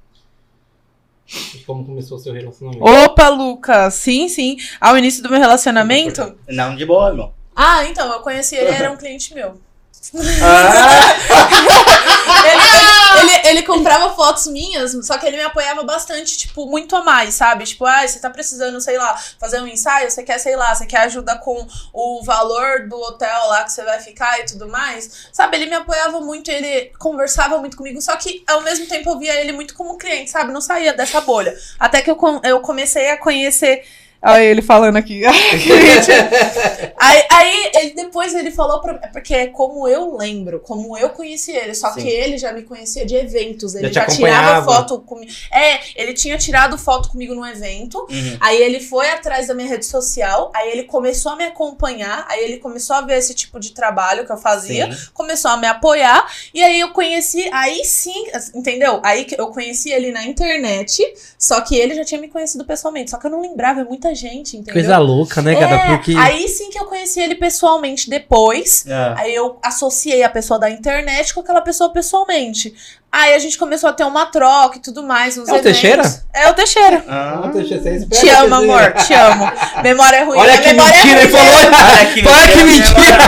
De como começou o seu relacionamento. Opa, Lucas, sim, sim. Ao início do meu relacionamento. Não, de boa, irmão. Ah, então, eu conheci ele, era um cliente meu. Ah, ele, ele, ele comprava fotos minhas, só que ele me apoiava bastante, tipo, muito a mais, sabe? Tipo, ah, você tá precisando, sei lá, fazer um ensaio, você quer, sei lá, você quer ajuda com o valor do hotel lá que você vai ficar e tudo mais. Sabe, ele me apoiava muito, ele conversava muito comigo, só que ao mesmo tempo eu via ele muito como cliente, sabe? Não saía dessa bolha. Até que eu, eu comecei a conhecer Olha ele falando aqui. aí, aí ele, depois ele falou pra é Porque é como eu lembro, como eu conheci ele. Só Sim. que ele já me conhecia de eventos. Ele Já já, tirava foto comigo. É, ele tinha tirado foto comigo num evento. Uhum. Aí ele foi atrás da minha rede social. Aí ele começou a me acompanhar. Aí ele começou a ver esse tipo de trabalho que eu fazia. Sim. Começou a me apoiar. E aí eu conheci. Aí sim, entendeu? Aí eu conheci ele na internet. Só que ele já tinha me conhecido pessoalmente. Só que eu não lembrava, é muita gente, entendeu? Coisa louca, né, cara? É, Porque. Aí sim que eu conheci ele pessoalmente depois. Ah. Aí eu associei a pessoa da internet com aquela pessoa pessoalmente. Aí a gente começou a ter uma troca e tudo mais. Uns É o eventos. Teixeira? É o Teixeira. Ah. Te amo, amor, te amo. Memória é ruim. Olha Minha que memória é mentira, ele ruim falou. Olha que Fala que mentira.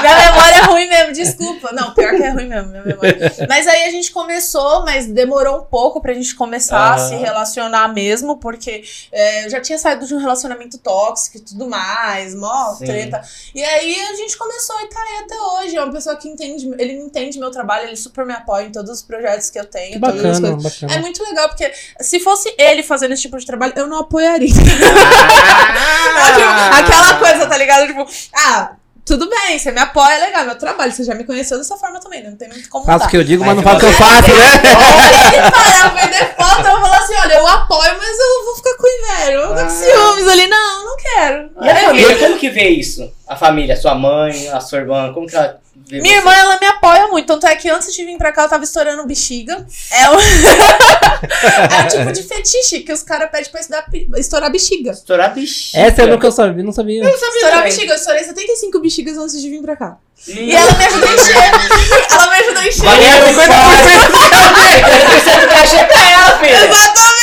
Minha memória é ruim mesmo, desculpa. Não, pior que é ruim mesmo, minha memória. Mas aí a gente começou, mas demorou um pouco pra gente começar a se relacionar mesmo, porque é, eu já tinha saído de um relacionamento tóxico e tudo mais, mó Sim. treta. E aí a gente começou e tá aí até hoje. É uma pessoa que entende, ele entende meu trabalho, ele super me apoia em todos os projetos que eu tenho, Que todas as bacana, coisas. É bacana. muito legal, porque se fosse ele fazendo esse tipo de trabalho, eu não apoiaria. Ah. Aquela coisa, tá ligado? Tipo, ah, tudo bem, você me apoia, é legal, meu trabalho. Você já me conheceu dessa forma também, né? não tem muito como Faço mudar. o que eu digo, mas Mas não faço o que eu faço, né? Olha, ele parar, perder foto, eu vou falar assim, olha, eu apoio, mas eu vou ficar com inveja, eu vou ficar com Ah. ciúmes ali. Não, não quero. E a família, como que vê isso? A família, sua mãe, a sua irmã, como que ela Minha você? irmã, ela me apoia muito. Tanto é que antes de vir pra cá, eu tava estourando bexiga. É um, é um tipo de fetiche que os caras pedem pra estudar- estourar bexiga. Estourar bexiga. Essa eu nunca sabia, não sabia. Estourar bexiga. Eu estourei 75 bexigas antes de vir pra cá. E ela me ajudou a encher. Ela me ajudou a encher. Valeu, 50% do cachê pra ela, filha. Exatamente!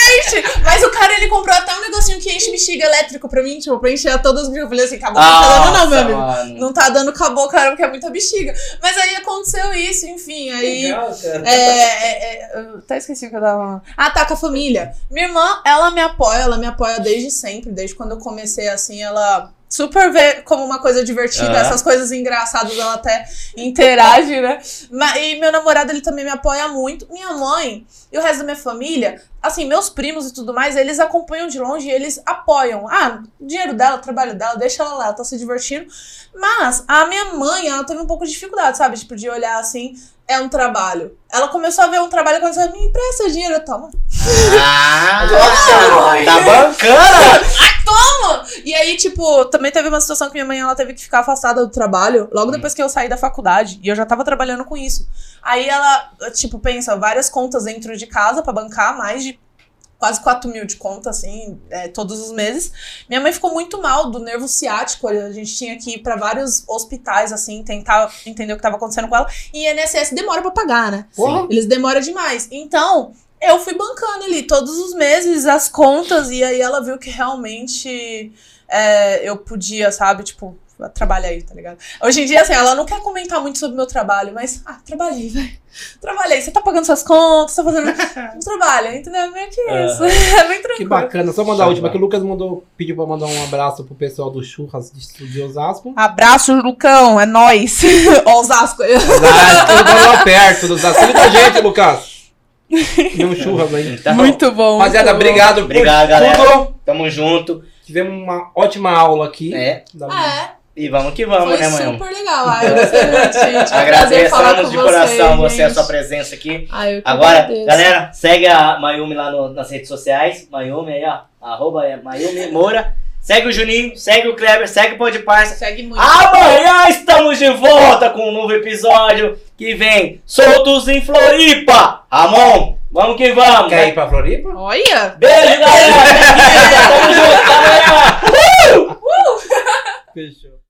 Mas o cara, ele comprou até um negocinho que enche bexiga elétrico pra mim, tipo, pra encher todas as bexigas. Eu falei assim, acabou, não tá dando não, meu amigo. mano. Não tá dando caboclo, cara, porque é muita bexiga. Mas aí aconteceu isso, enfim, aí... Legal, cara. É, é, é, eu até esqueci o que eu tava. Ah, tá, com a família. Minha irmã, ela me apoia, ela me apoia desde sempre, desde quando eu comecei assim, ela super vê como uma coisa divertida, Ah. essas coisas engraçadas ela até interage, né? Ma- E meu namorado, ele também me apoia muito. Minha mãe e o resto da minha família, assim, meus primos e tudo mais, eles acompanham de longe e eles apoiam. Ah, o dinheiro dela, o trabalho dela, deixa ela lá, ela tá se divertindo. Mas a minha mãe, ela teve um pouco de dificuldade, sabe? Tipo, de olhar assim, é um trabalho. Ela começou a ver um trabalho quando você me empresta dinheiro, eu tomo. Ah, tá bancando. Toma! E aí, tipo, também teve uma situação que minha mãe ela teve que ficar afastada do trabalho logo depois que eu saí da faculdade. E eu já tava trabalhando com isso. Aí ela, tipo, pensa, várias contas dentro de casa pra bancar, mais de quase 4 mil de conta, assim, é, todos os meses. Minha mãe ficou muito mal do nervo ciático. A gente tinha que ir pra vários hospitais, assim, tentar entender o que tava acontecendo com ela. E INSS demora pra pagar, né? Sim. Eles demoram demais. Então, eu fui bancando ali todos os meses as contas, e aí ela viu que realmente é, eu podia, sabe, tipo, trabalhar aí, tá ligado? Hoje em dia, assim, ela não quer comentar muito sobre o meu trabalho, mas, ah, trabalhei, vai. Trabalhei, você tá pagando suas contas, tá fazendo um trabalho, entendeu? É Meio que isso. É bem Que tranquilo. bacana. Só mandar a última, que o Lucas mandou, pediu pra mandar um abraço pro pessoal do Churras de, Osasco. Abraço, Lucão, é nóis. Ó, Osasco. Osasco, eu tô lá perto do Osasco. Muita gente, Lucas. E um churras aí. Então, Muito bom. Rapaziada, bom. obrigado por Obrigado, galera. tudo. Tamo junto. Tivemos uma ótima aula aqui. É. Da- É, E vamos que vamos, foi né, mãe? super legal. Ah, eu gostei muito, gente. Agradecemos de coração vocês, você, a gente. sua presença aqui. Ah, eu que Agora, agradeço. galera, segue a Mayumi lá no- nas redes sociais. Mayumi aí, ó. Arroba é Mayumi Moura. Segue o Juninho, segue o Kleber, segue o Pode Parça. Segue muito. Amanhã estamos de volta com um novo episódio que vem Soltos em Floripa. Ramon, vamos que vamos. Quer ir pra Floripa? Olha! Beijo, galera. Tamo junto. Até amanhã. Fechou.